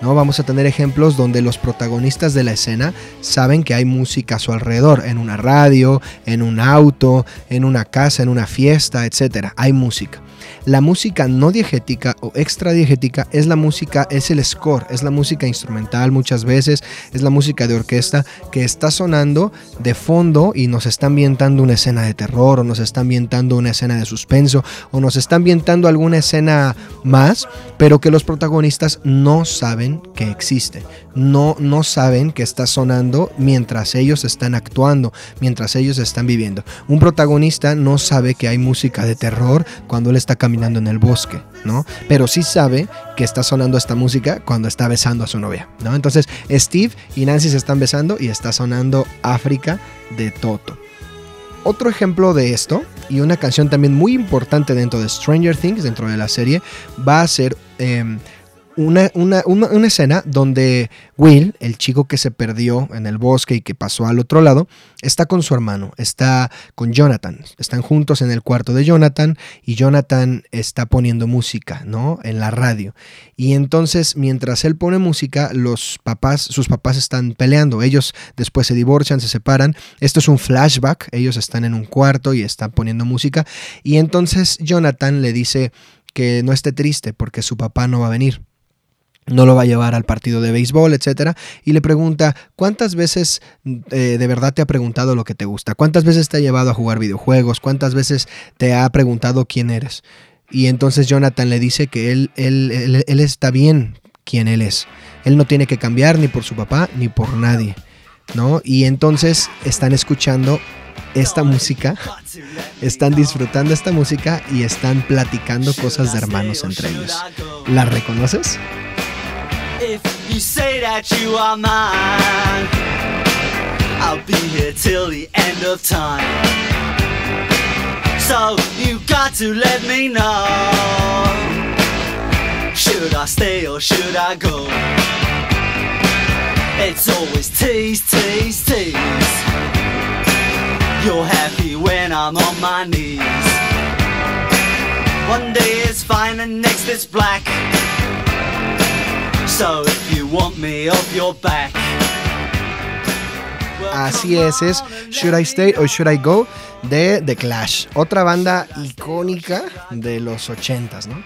¿no? Vamos a tener ejemplos donde los protagonistas de la escena saben que hay música a su alrededor, en una radio, en un auto, en una casa, en una fiesta, etc. Hay música. La música no diegética o extradiegética es la música, es el score, es la música instrumental muchas veces, es la música de orquesta que está sonando de fondo y nos está ambientando una escena de terror o nos está ambientando una escena de suspenso o nos está ambientando alguna escena más, pero que los protagonistas no saben que existe, no, no saben que está sonando mientras ellos están actuando, mientras ellos están viviendo. Un protagonista no sabe que hay música de terror cuando él está caminando en el bosque, ¿no? Pero sí sabe que está sonando esta música cuando está besando a su novia, ¿no? Entonces Steve y Nancy se están besando y está sonando África de Toto. Otro ejemplo de esto, y una canción también muy importante dentro de Stranger Things, dentro de la serie, va a ser... Em, una, una, escena donde Will, el chico que se perdió en el bosque y que pasó al otro lado, está con su hermano, está con Jonathan, están juntos en el cuarto de Jonathan y Jonathan está poniendo música, ¿no? En la radio. Y entonces, mientras él pone música, los papás, sus papás están peleando, ellos después se divorcian, se separan. Esto es un flashback, ellos están en un cuarto y están poniendo música y entonces Jonathan le dice que no esté triste porque su papá no va a venir no lo va a llevar al partido de béisbol, etcétera, y le pregunta cuántas veces eh, de verdad te ha preguntado lo que te gusta, cuántas veces te ha llevado a jugar videojuegos, cuántas veces te ha preguntado quién eres. Y entonces Jonathan le dice que él, él, él, está bien quien él es. Él no tiene que cambiar ni por su papá ni por nadie. ¿no? Y entonces están escuchando esta música, están disfrutando esta música y están platicando cosas de hermanos entre ellos. ¿La reconoces? If you say that you are mine, I'll be here till the end of time. So you got to let me know. Should I stay or should I go? It's always tease, tease, tease. You're happy when I'm on my knees. One day it's fine and next it's black. Así es, es Should I Stay or Should I Go de The Clash, otra banda icónica de los 80s, ¿no?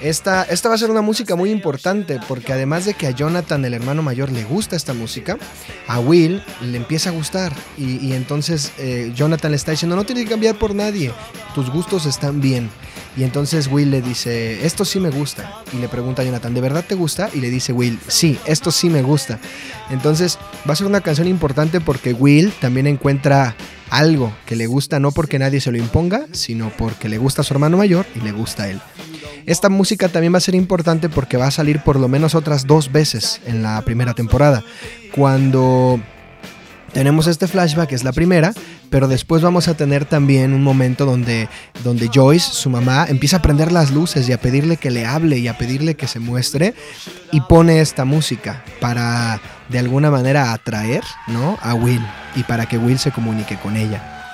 Esta, esta, va a ser una música muy importante porque además de que a Jonathan, el hermano mayor, le gusta esta música, a Will le empieza a gustar y, entonces eh, Jonathan le está diciendo, no tienes que cambiar por nadie, tus gustos están bien. Y entonces Will le dice, esto sí me gusta. Y le pregunta a Jonathan, ¿de verdad te gusta? Y le dice Will, sí, esto sí me gusta. Entonces va a ser una canción importante porque Will también encuentra algo que le gusta no porque nadie se lo imponga, sino porque le gusta a su hermano mayor y le gusta a él. Esta música también va a ser importante porque va a salir por lo menos otras dos veces en la primera temporada. Cuando tenemos este flashback, es la primera, pero después vamos a tener también un momento donde, donde Joyce, su mamá, empieza a prender las luces y a pedirle que le hable y a pedirle que se muestre y pone esta música para de alguna manera atraer ¿no? a Will y para que Will se comunique con ella.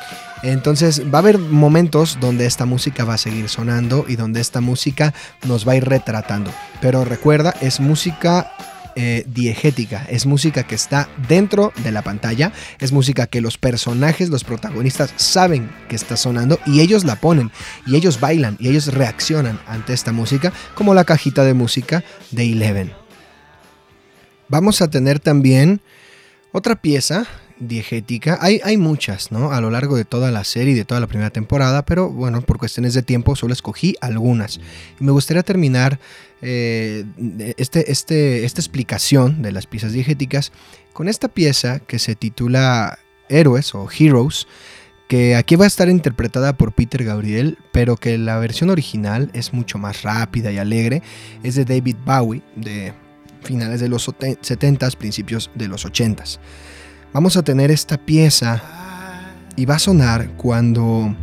Entonces va a haber momentos donde esta música va a seguir sonando y donde esta música nos va a ir retratando. Pero recuerda, es música eh, diegética, es música que está dentro de la pantalla, es música que los personajes, los protagonistas saben que está sonando y ellos la ponen y ellos bailan y ellos reaccionan ante esta música como la cajita de música de Eleven. Vamos a tener también otra pieza diegética. Hay, hay muchas, ¿no? A lo largo de toda la serie y de toda la primera temporada, pero bueno, por cuestiones de tiempo solo escogí algunas. Y me gustaría terminar eh, este, este, esta explicación de las piezas diegéticas con esta pieza que se titula Héroes o Heroes, que aquí va a estar interpretada por Peter Gabriel, pero que la versión original es mucho más rápida y alegre. Es de David Bowie, de finales de los 70s, principios de los 80s vamos a tener esta pieza y va a sonar cuando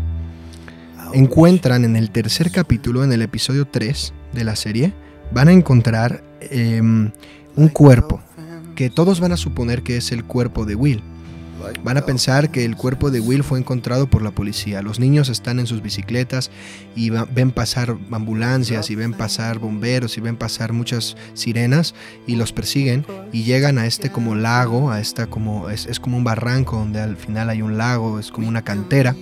encuentran en el tercer capítulo, en el episodio 3 de la serie, van a encontrar em, un cuerpo, que todos van a suponer que es el cuerpo de Will. Van a pensar que el cuerpo de Will fue encontrado por la policía. Los niños están en sus bicicletas y ven pasar ambulancias y ven pasar bomberos y ven pasar muchas sirenas y los persiguen y llegan a este como lago, a esta como es, es como un barranco donde al final hay un lago, es como una cantera.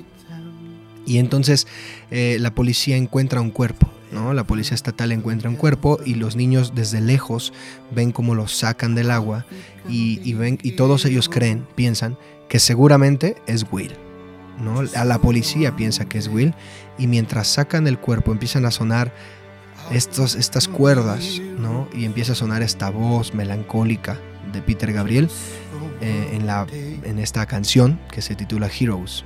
Y entonces eh, la policía encuentra un cuerpo. ¿No? La policía estatal encuentra un cuerpo y los niños desde lejos ven cómo lo sacan del agua y, ven, y todos ellos creen, piensan que seguramente es Will. ¿no? A la policía piensa que es Will y mientras sacan el cuerpo empiezan a sonar estas cuerdas y empieza a sonar esta voz melancólica de Peter Gabriel eh, en, esta canción que se titula Heroes.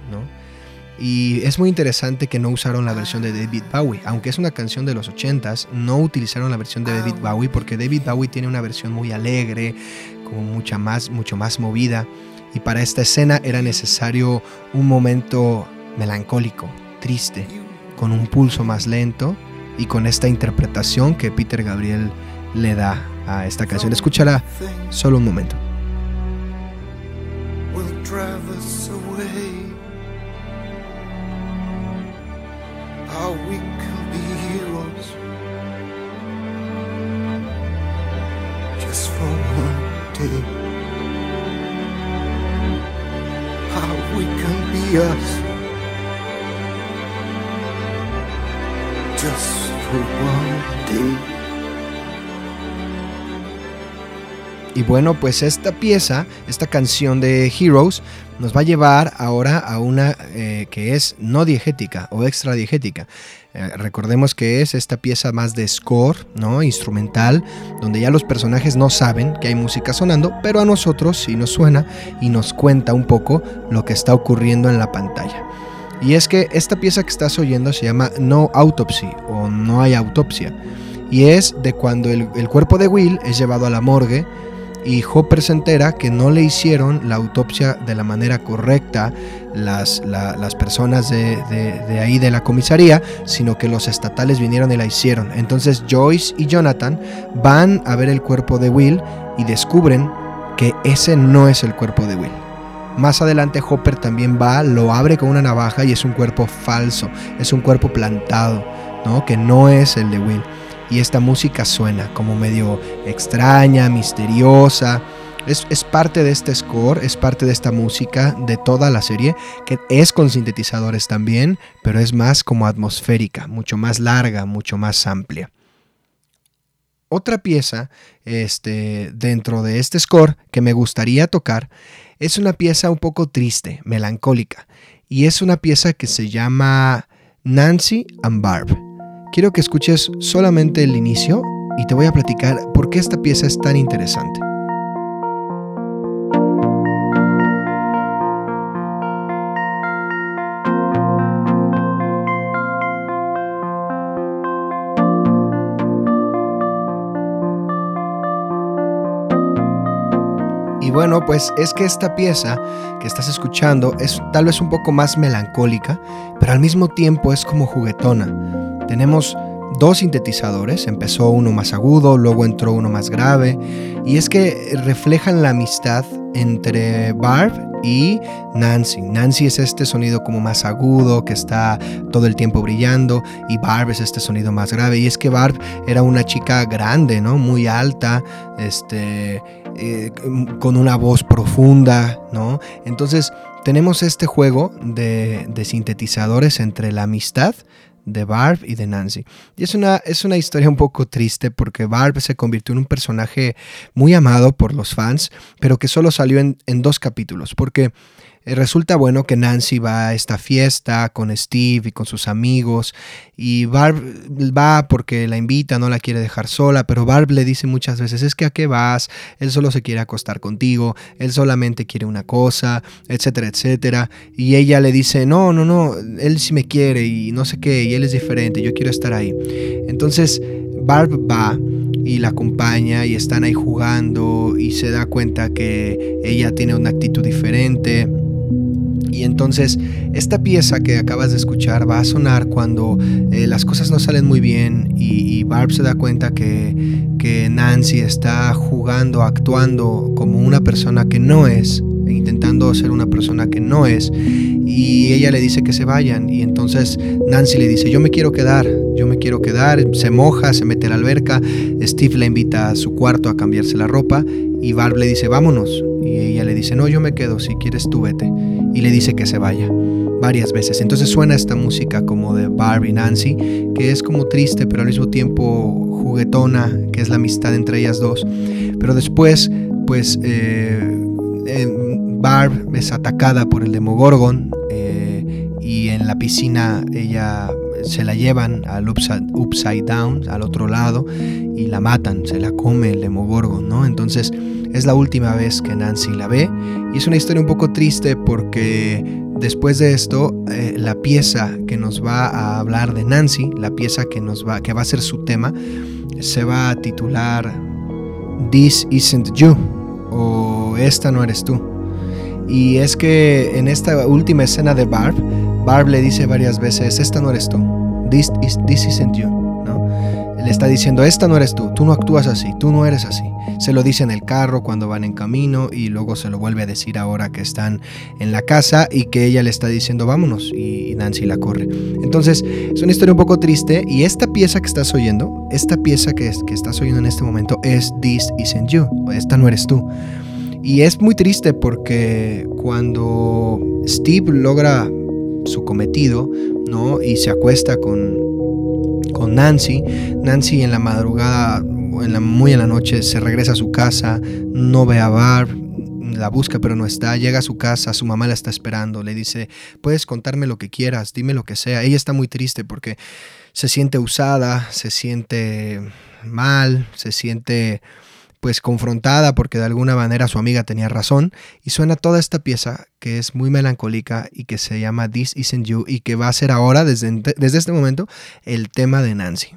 Y es muy interesante que no usaron la versión de David Bowie, aunque es una canción de los 80s, no utilizaron la versión de David Bowie porque David Bowie tiene una versión muy alegre, como mucha más, mucho más movida. Y para esta escena era necesario un momento melancólico, triste, con un pulso más lento y con esta interpretación que Peter Gabriel le da a esta canción. Escúchala solo un momento. We can be heroes just for one day. How we can be us just for one day. Y bueno, pues esta pieza, esta canción de Heroes, nos va a llevar ahora a una eh, que es no diegética o extra diegética. Eh, recordemos que es esta pieza más de score, ¿no? instrumental, donde ya los personajes no saben que hay música sonando, pero a nosotros sí nos suena y nos cuenta un poco lo que está ocurriendo en la pantalla. Y es que esta pieza que estás oyendo se llama No Autopsy o No hay autopsia. Y es de cuando el, el cuerpo de Will es llevado a la morgue y Hopper se entera que no le hicieron la autopsia de la manera correcta las, las personas de, de, ahí de la comisaría, sino que los estatales vinieron y la hicieron. Entonces Joyce y Jonathan van a ver el cuerpo de Will y descubren que ese no es el cuerpo de Will. Más adelante Hopper también va, lo abre con una navaja y es un cuerpo falso, es un cuerpo plantado, ¿no? que no es el de Will y esta música suena como medio extraña, misteriosa. Es, parte de este score, es parte de esta música de toda la serie, que es con sintetizadores también, pero es más como atmosférica, mucho más larga, mucho más amplia. Otra pieza este, dentro de este score que me gustaría tocar es una pieza un poco triste, melancólica, y es una pieza que se llama Nancy and Barb. Quiero que escuches solamente el inicio y te voy a platicar por qué esta pieza es tan interesante. Y bueno, pues es que esta pieza que estás escuchando es tal vez un poco más melancólica, pero al mismo tiempo es como juguetona. Tenemos dos sintetizadores, empezó uno más agudo, luego entró uno más grave, y es que reflejan la amistad entre Barb y Nancy. Nancy es este sonido como más agudo que está todo el tiempo brillando y Barb es este sonido más grave. Y es que Barb era una chica grande, ¿no? Muy alta, este, eh, con una voz profunda, ¿no? Entonces tenemos este juego de, de sintetizadores entre la amistad de Barb y de Nancy. Y es una, es una historia un poco triste porque Barb se convirtió en un personaje muy amado por los fans, pero que solo salió en, en dos capítulos, porque resulta bueno que Nancy va a esta fiesta con Steve y con sus amigos y Barb va porque la invita, no la quiere dejar sola, pero Barb le dice muchas veces, es que a qué vas, él solo se quiere acostar contigo, él solamente quiere una cosa, etcétera, etcétera. Y ella le dice, no, no, no, él sí me quiere y no sé qué, y él es diferente, yo quiero estar ahí. Entonces Barb va y la acompaña y están ahí jugando y se da cuenta que ella tiene una actitud diferente y entonces esta pieza que acabas de escuchar va a sonar cuando eh, las cosas no salen muy bien y, Barb se da cuenta que, Nancy está jugando, actuando como una persona que no es, intentando ser una persona que no es, y ella le dice que se vayan, y entonces Nancy le dice, yo me quiero quedar, yo me quiero quedar, se moja, se mete a la alberca, Steve le invita a su cuarto a cambiarse la ropa, y Barb le dice, vámonos, y ella le dice, no, yo me quedo, si quieres tú vete, y le dice que se vaya varias veces. Entonces suena esta música como de Barb y Nancy, que es como triste, pero al mismo tiempo juguetona, que es la amistad entre ellas dos. Pero después, pues, eh, eh, Barb es atacada por el Demogorgon eh, y en la piscina ella se la llevan al upside, down, al otro lado, y la matan, se la come el Demogorgon, ¿no? Entonces es la última vez que Nancy la ve y es una historia un poco triste porque después de esto eh, la pieza que nos va a hablar de Nancy, la pieza que nos va que va a ser su tema, se va a titular This Isn't You o Esta no eres tú. Y es que en esta última escena de Barb, Barb le dice varias veces, esta no eres tú, this, is, this isn't you, ¿no? Le está diciendo, esta no eres tú, tú no actúas así, tú no eres así. Se lo dice en el carro cuando van en camino y luego se lo vuelve a decir ahora que están en la casa y que ella le está diciendo vámonos y Nancy la corre. Entonces es una historia un poco triste y esta pieza que estás oyendo, esta pieza que, que estás oyendo en este momento es This Isn't You, esta no eres tú. Y es muy triste porque cuando Steve logra su cometido, ¿no? Y se acuesta con, con Nancy, Nancy en la madrugada, en la, muy en la noche, se regresa a su casa, no ve a Barb, la busca pero no está, llega a su casa, su mamá la está esperando, le dice, puedes contarme lo que quieras, dime lo que sea. Ella está muy triste porque se siente usada, se siente mal, se siente pues confrontada porque de alguna manera su amiga tenía razón y suena toda esta pieza que es muy melancólica y que se llama This Isn't You y que va a ser ahora desde, desde este momento el tema de Nancy.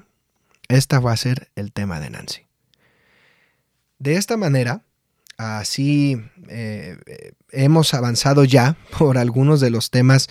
Esta va a ser el tema de Nancy. De esta manera, así eh, eh, hemos avanzado ya <laughs> por algunos de los temas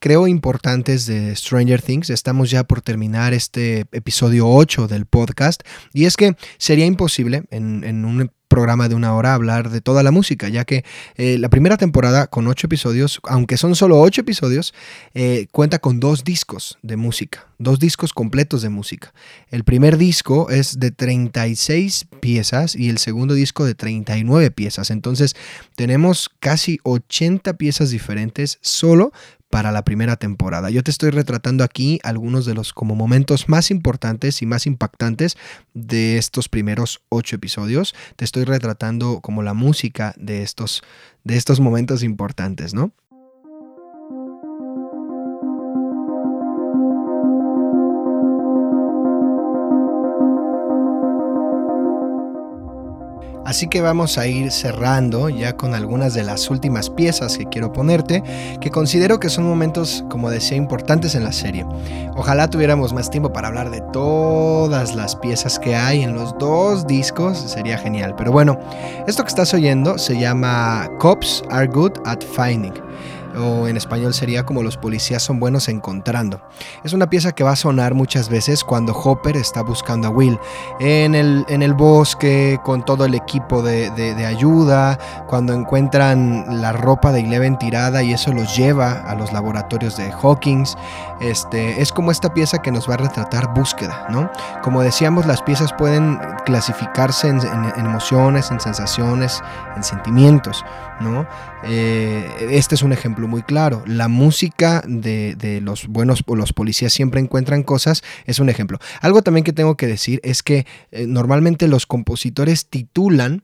creo importantes de Stranger Things. Estamos ya por terminar este episodio 8 del podcast y es que sería imposible en, en un programa de una hora hablar de toda la música, ya que eh, la primera temporada con ocho episodios, aunque son solo ocho episodios, eh, cuenta con dos discos de música, dos discos completos de música. El primer disco es de 36 piezas y el segundo disco de 39 piezas. Entonces tenemos casi 80 piezas diferentes solo para la primera temporada. Yo te estoy retratando aquí algunos de los como momentos más importantes y más impactantes de estos primeros ocho episodios. Te estoy retratando como la música de estos, de estos momentos importantes, ¿no? Así que vamos a ir cerrando ya con algunas de las últimas piezas que quiero ponerte, que considero que son momentos, como decía, importantes en la serie. Ojalá tuviéramos más tiempo para hablar de todas las piezas que hay en los dos discos, sería genial. Pero bueno, esto que estás oyendo se llama Cops Are Good at Finding o en español sería como los policías son buenos encontrando. Es una pieza que va a sonar muchas veces cuando Hopper está buscando a Will en el, en el bosque con todo el equipo de, ayuda, cuando encuentran la ropa de Eleven tirada y eso los lleva a los laboratorios de Hawkins. Este, es como esta pieza que nos va a retratar búsqueda, ¿no? Como decíamos, las piezas pueden clasificarse en, emociones, en sensaciones, en sentimientos, ¿no? Eh, este es un ejemplo muy claro. La música de, los buenos o los policías siempre encuentran cosas es un ejemplo. Algo también que tengo que decir es que eh, normalmente los compositores titulan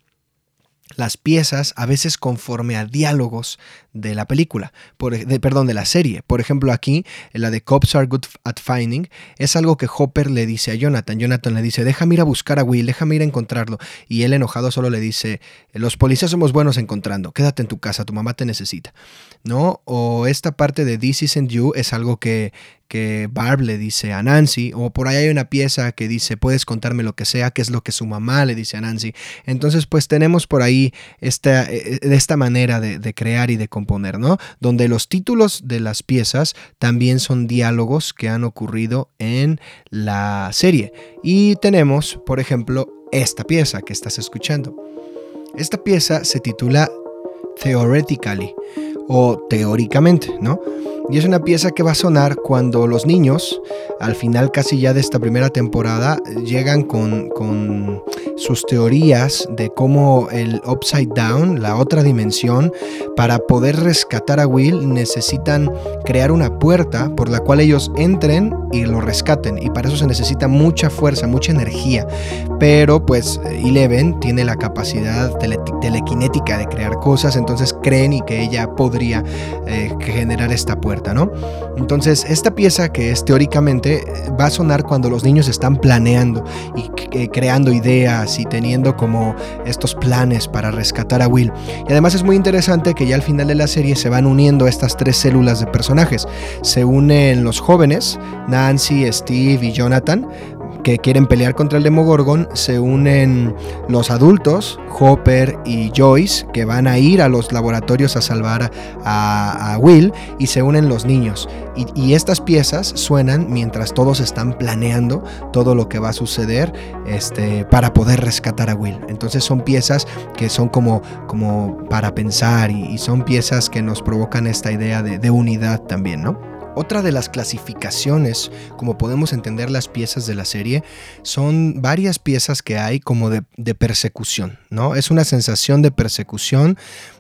las piezas a veces conforme a diálogos de la película, por, perdón, de la serie. Por ejemplo, aquí, la de Cops Are Good at Finding, es algo que Hopper le dice a Jonathan. Jonathan le dice, déjame ir a buscar a Will, déjame ir a encontrarlo. Y él enojado solo le dice, los policías somos buenos encontrando, quédate en tu casa, tu mamá te necesita. ¿No? O esta parte de This Isn't You es algo que, que Barb le dice a Nancy, o por ahí hay una pieza que dice, puedes contarme lo que sea, que es lo que su mamá le dice a Nancy. Entonces, pues tenemos por ahí esta, eh, esta manera de, de crear y de componer, ¿no? Donde los títulos de las piezas también son diálogos que han ocurrido en la serie. Y tenemos, por ejemplo, esta pieza que estás escuchando. Esta pieza se titula Theoretically o teóricamente, ¿no? Y es una pieza que va a sonar cuando los niños, al final casi ya de esta primera temporada, llegan con, con, sus teorías de cómo el Upside Down, la otra dimensión, para poder rescatar a Will necesitan crear una puerta por la cual ellos entren y lo rescaten. Y para eso se necesita mucha fuerza, mucha energía. Pero pues Eleven tiene la capacidad telequinética de crear cosas, entonces creen y que ella podría eh, generar esta puerta. ¿no? Entonces, esta pieza que es teóricamente va a sonar cuando los niños están planeando y eh, creando ideas y teniendo como estos planes para rescatar a Will. Y además es muy interesante que ya al final de la serie se van uniendo estas tres células de personajes. Se unen los jóvenes, Nancy, Steve y Jonathan, que quieren pelear contra el Demogorgon, se unen los adultos, Hopper y Joyce, que van a ir a los laboratorios a salvar a, Will, y se unen los niños. Y, estas piezas suenan mientras todos están planeando todo lo que va a suceder este, para poder rescatar a Will. Entonces son piezas que son como, como para pensar y, son piezas que nos provocan esta idea de, de unidad también, ¿no? Otra de las clasificaciones, como podemos entender las piezas de la serie, son varias piezas que hay como de, persecución, ¿no? Es una sensación de persecución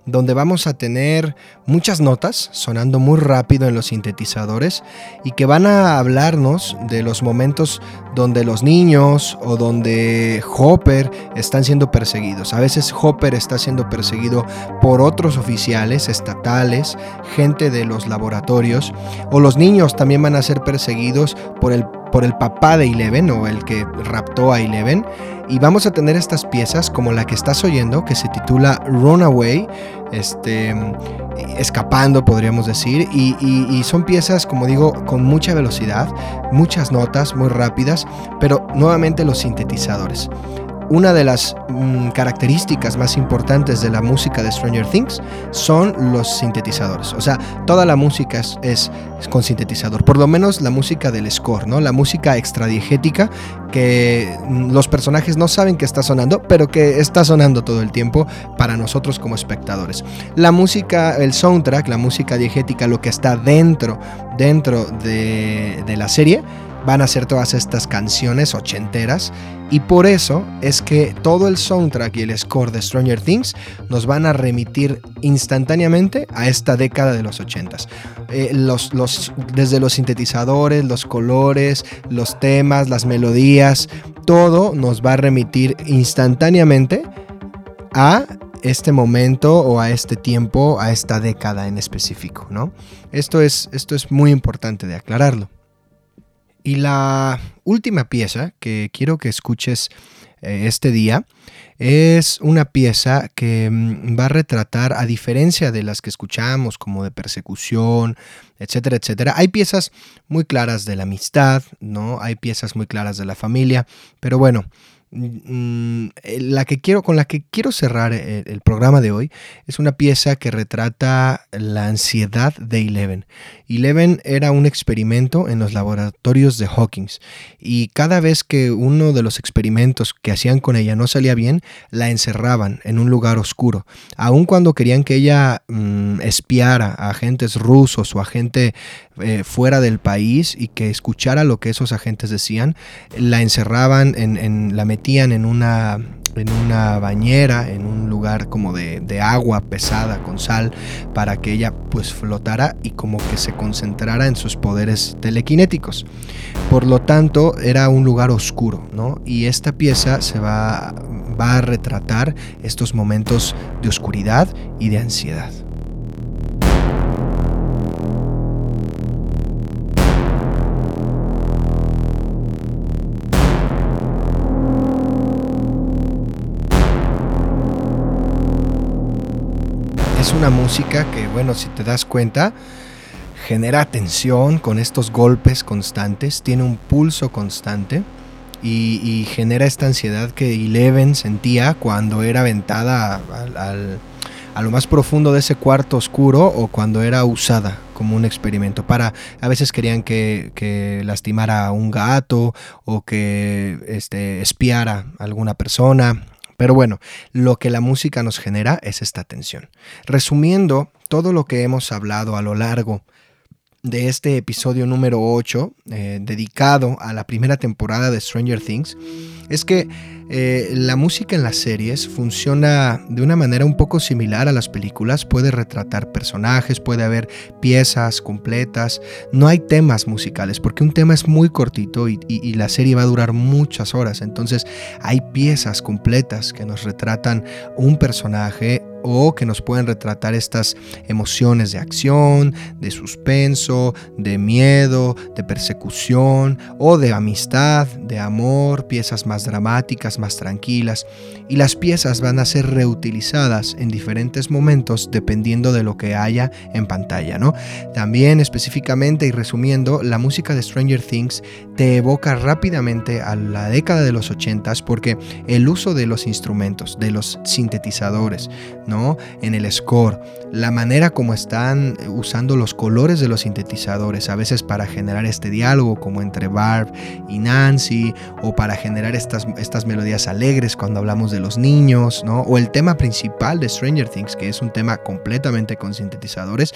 donde vamos a tener muchas notas sonando muy rápido en los sintetizadores y que van a hablarnos de los momentos donde los niños o donde Hopper están siendo perseguidos. A veces Hopper está siendo perseguido por otros oficiales estatales, gente de los laboratorios o los niños también van a ser perseguidos por el, por el papá de Eleven o el que raptó a Eleven. Y vamos a tener estas piezas como la que estás oyendo, que se titula Runaway, este, escapando podríamos decir. Y, y son piezas, como digo, con mucha velocidad, muchas notas muy rápidas, pero nuevamente los sintetizadores una de las mm, características más importantes de la música de Stranger Things son los sintetizadores. O sea, toda la música es, con sintetizador. Por lo menos la música del score, ¿no? La música extradiegética que mm, los personajes no saben que está sonando, pero que está sonando todo el tiempo para nosotros como espectadores. La música, el soundtrack, la música diegética, lo que está dentro, dentro de, de la serie, van a ser todas estas canciones ochenteras y por eso es que todo el soundtrack y el score de Stranger Things nos van a remitir instantáneamente a esta década de los ochentas. Eh, los, los, desde los sintetizadores, los colores, los temas, las melodías, todo nos va a remitir instantáneamente a este momento o a este tiempo, a esta década en específico, ¿no? Esto es, esto es muy importante de aclararlo. Y la última pieza que quiero que escuches eh, este día es una pieza que mm, va a retratar, a diferencia de las que escuchamos, como de persecución, etcétera, etcétera. Hay piezas muy claras de la amistad, ¿no? Hay piezas muy claras de la familia, pero bueno, la que quiero, con la que quiero cerrar el, el, programa de hoy es una pieza que retrata la ansiedad de Eleven. Eleven era un experimento en los laboratorios de Hawkins y cada vez que uno de los experimentos que hacían con ella no salía bien, la encerraban en un lugar oscuro. Aun cuando querían que ella mm, espiara a agentes rusos o a gente eh, fuera del país y que escuchara lo que esos agentes decían, la encerraban, en, la metían en una, en una bañera, en un lugar como de, de, agua pesada con sal, para que ella pues flotara y como que se concentrara en sus poderes telequinéticos. Por lo tanto, era un lugar oscuro, ¿no? Y esta pieza se va, va a retratar estos momentos de oscuridad y de ansiedad. Una música que, bueno, si te das cuenta, genera tensión con estos golpes constantes, tiene un pulso constante y, genera esta ansiedad que Eleven sentía cuando era aventada a lo más profundo de ese cuarto oscuro o cuando era usada como un experimento. Para a veces querían que, lastimara a un gato o que este, espiara a alguna persona pero bueno, lo que la música nos genera es esta tensión. Resumiendo todo lo que hemos hablado a lo largo de este episodio número 8, eh, dedicado a la primera temporada de Stranger Things, es que eh, la música en las series funciona de una manera un poco similar a las películas, puede retratar personajes, puede haber piezas completas, no hay temas musicales, porque un tema es muy cortito y, y la serie va a durar muchas horas, entonces hay piezas completas que nos retratan un personaje o que nos pueden retratar estas emociones de acción, de suspenso, de miedo, de persecución o de amistad, de amor, piezas más dramáticas, más tranquilas. Y las piezas van a ser reutilizadas en diferentes momentos dependiendo de lo que haya en pantalla, ¿no? También específicamente y resumiendo, la música de Stranger Things te evoca rápidamente a la década de los 80 porque el uso de los instrumentos, de los sintetizadores, ¿no? En el score, la manera como están usando los colores de los sintetizadores, a veces para generar este diálogo como entre Barb y Nancy, o para generar estas, estas melodías alegres cuando hablamos de los niños, ¿no? O el tema principal de Stranger Things, que es un tema completamente con sintetizadores,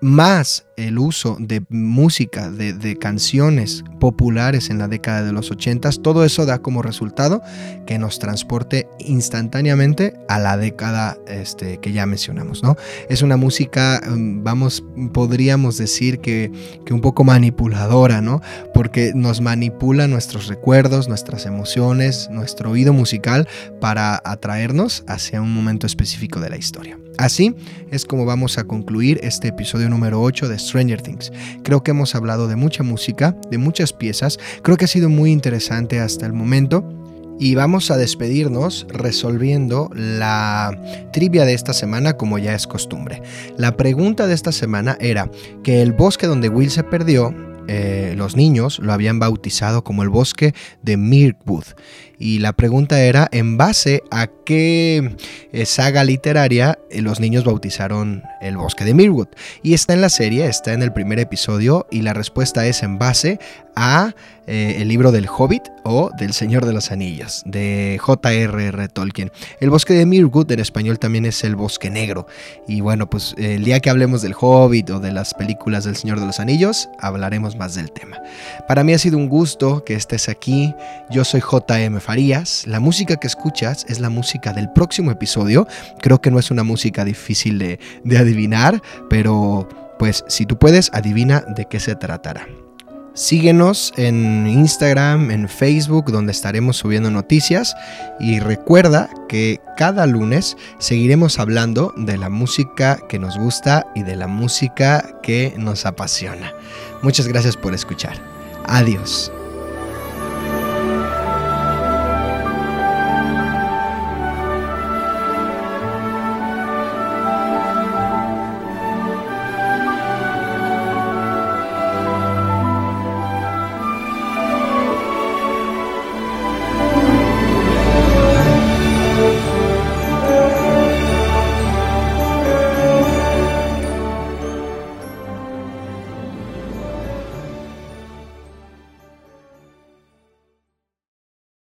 más el uso de música, de, canciones populares en la década de los 80, todo eso da como resultado que nos transporte instantáneamente a la década este, que ya mencionamos, ¿no? Es una música, mm, vamos, podríamos decir que, que un poco manipuladora, ¿no? Porque nos manipula nuestros recuerdos, nuestras emociones, nuestro oído musical para atraernos hacia un momento específico de la historia. Así es como vamos a concluir este episodio número 8 de Stranger Things. Creo que hemos hablado de mucha música, de muchas piezas, creo que ha sido muy interesante hasta el momento. Y vamos a despedirnos resolviendo la trivia de esta semana como ya es costumbre. La pregunta de esta semana era que el bosque donde Will se perdió eh, los niños lo habían bautizado como el bosque de Mirkwood. Y la pregunta era, ¿en base a qué eh, saga literaria eh, los niños bautizaron el bosque de Mirkwood? Y está en la serie, está en el primer episodio, y la respuesta es en base a el libro del Hobbit o del Señor de los Anillos, de J.R.R. Tolkien. El bosque de Mirkwood en español también es el bosque negro. Y bueno, pues el día que hablemos del Hobbit o de las películas del Señor de los Anillos, hablaremos más del tema. Para mí ha sido un gusto que estés aquí. Yo soy JM La música que escuchas es la música del próximo episodio. Creo que no es una música difícil de, de adivinar, pero pues si tú puedes, adivina de qué se tratará. Síguenos en Instagram, en Facebook, donde estaremos subiendo noticias. Y recuerda que cada lunes seguiremos hablando de la música que nos gusta y de la música que nos apasiona. Muchas gracias por escuchar. Adiós.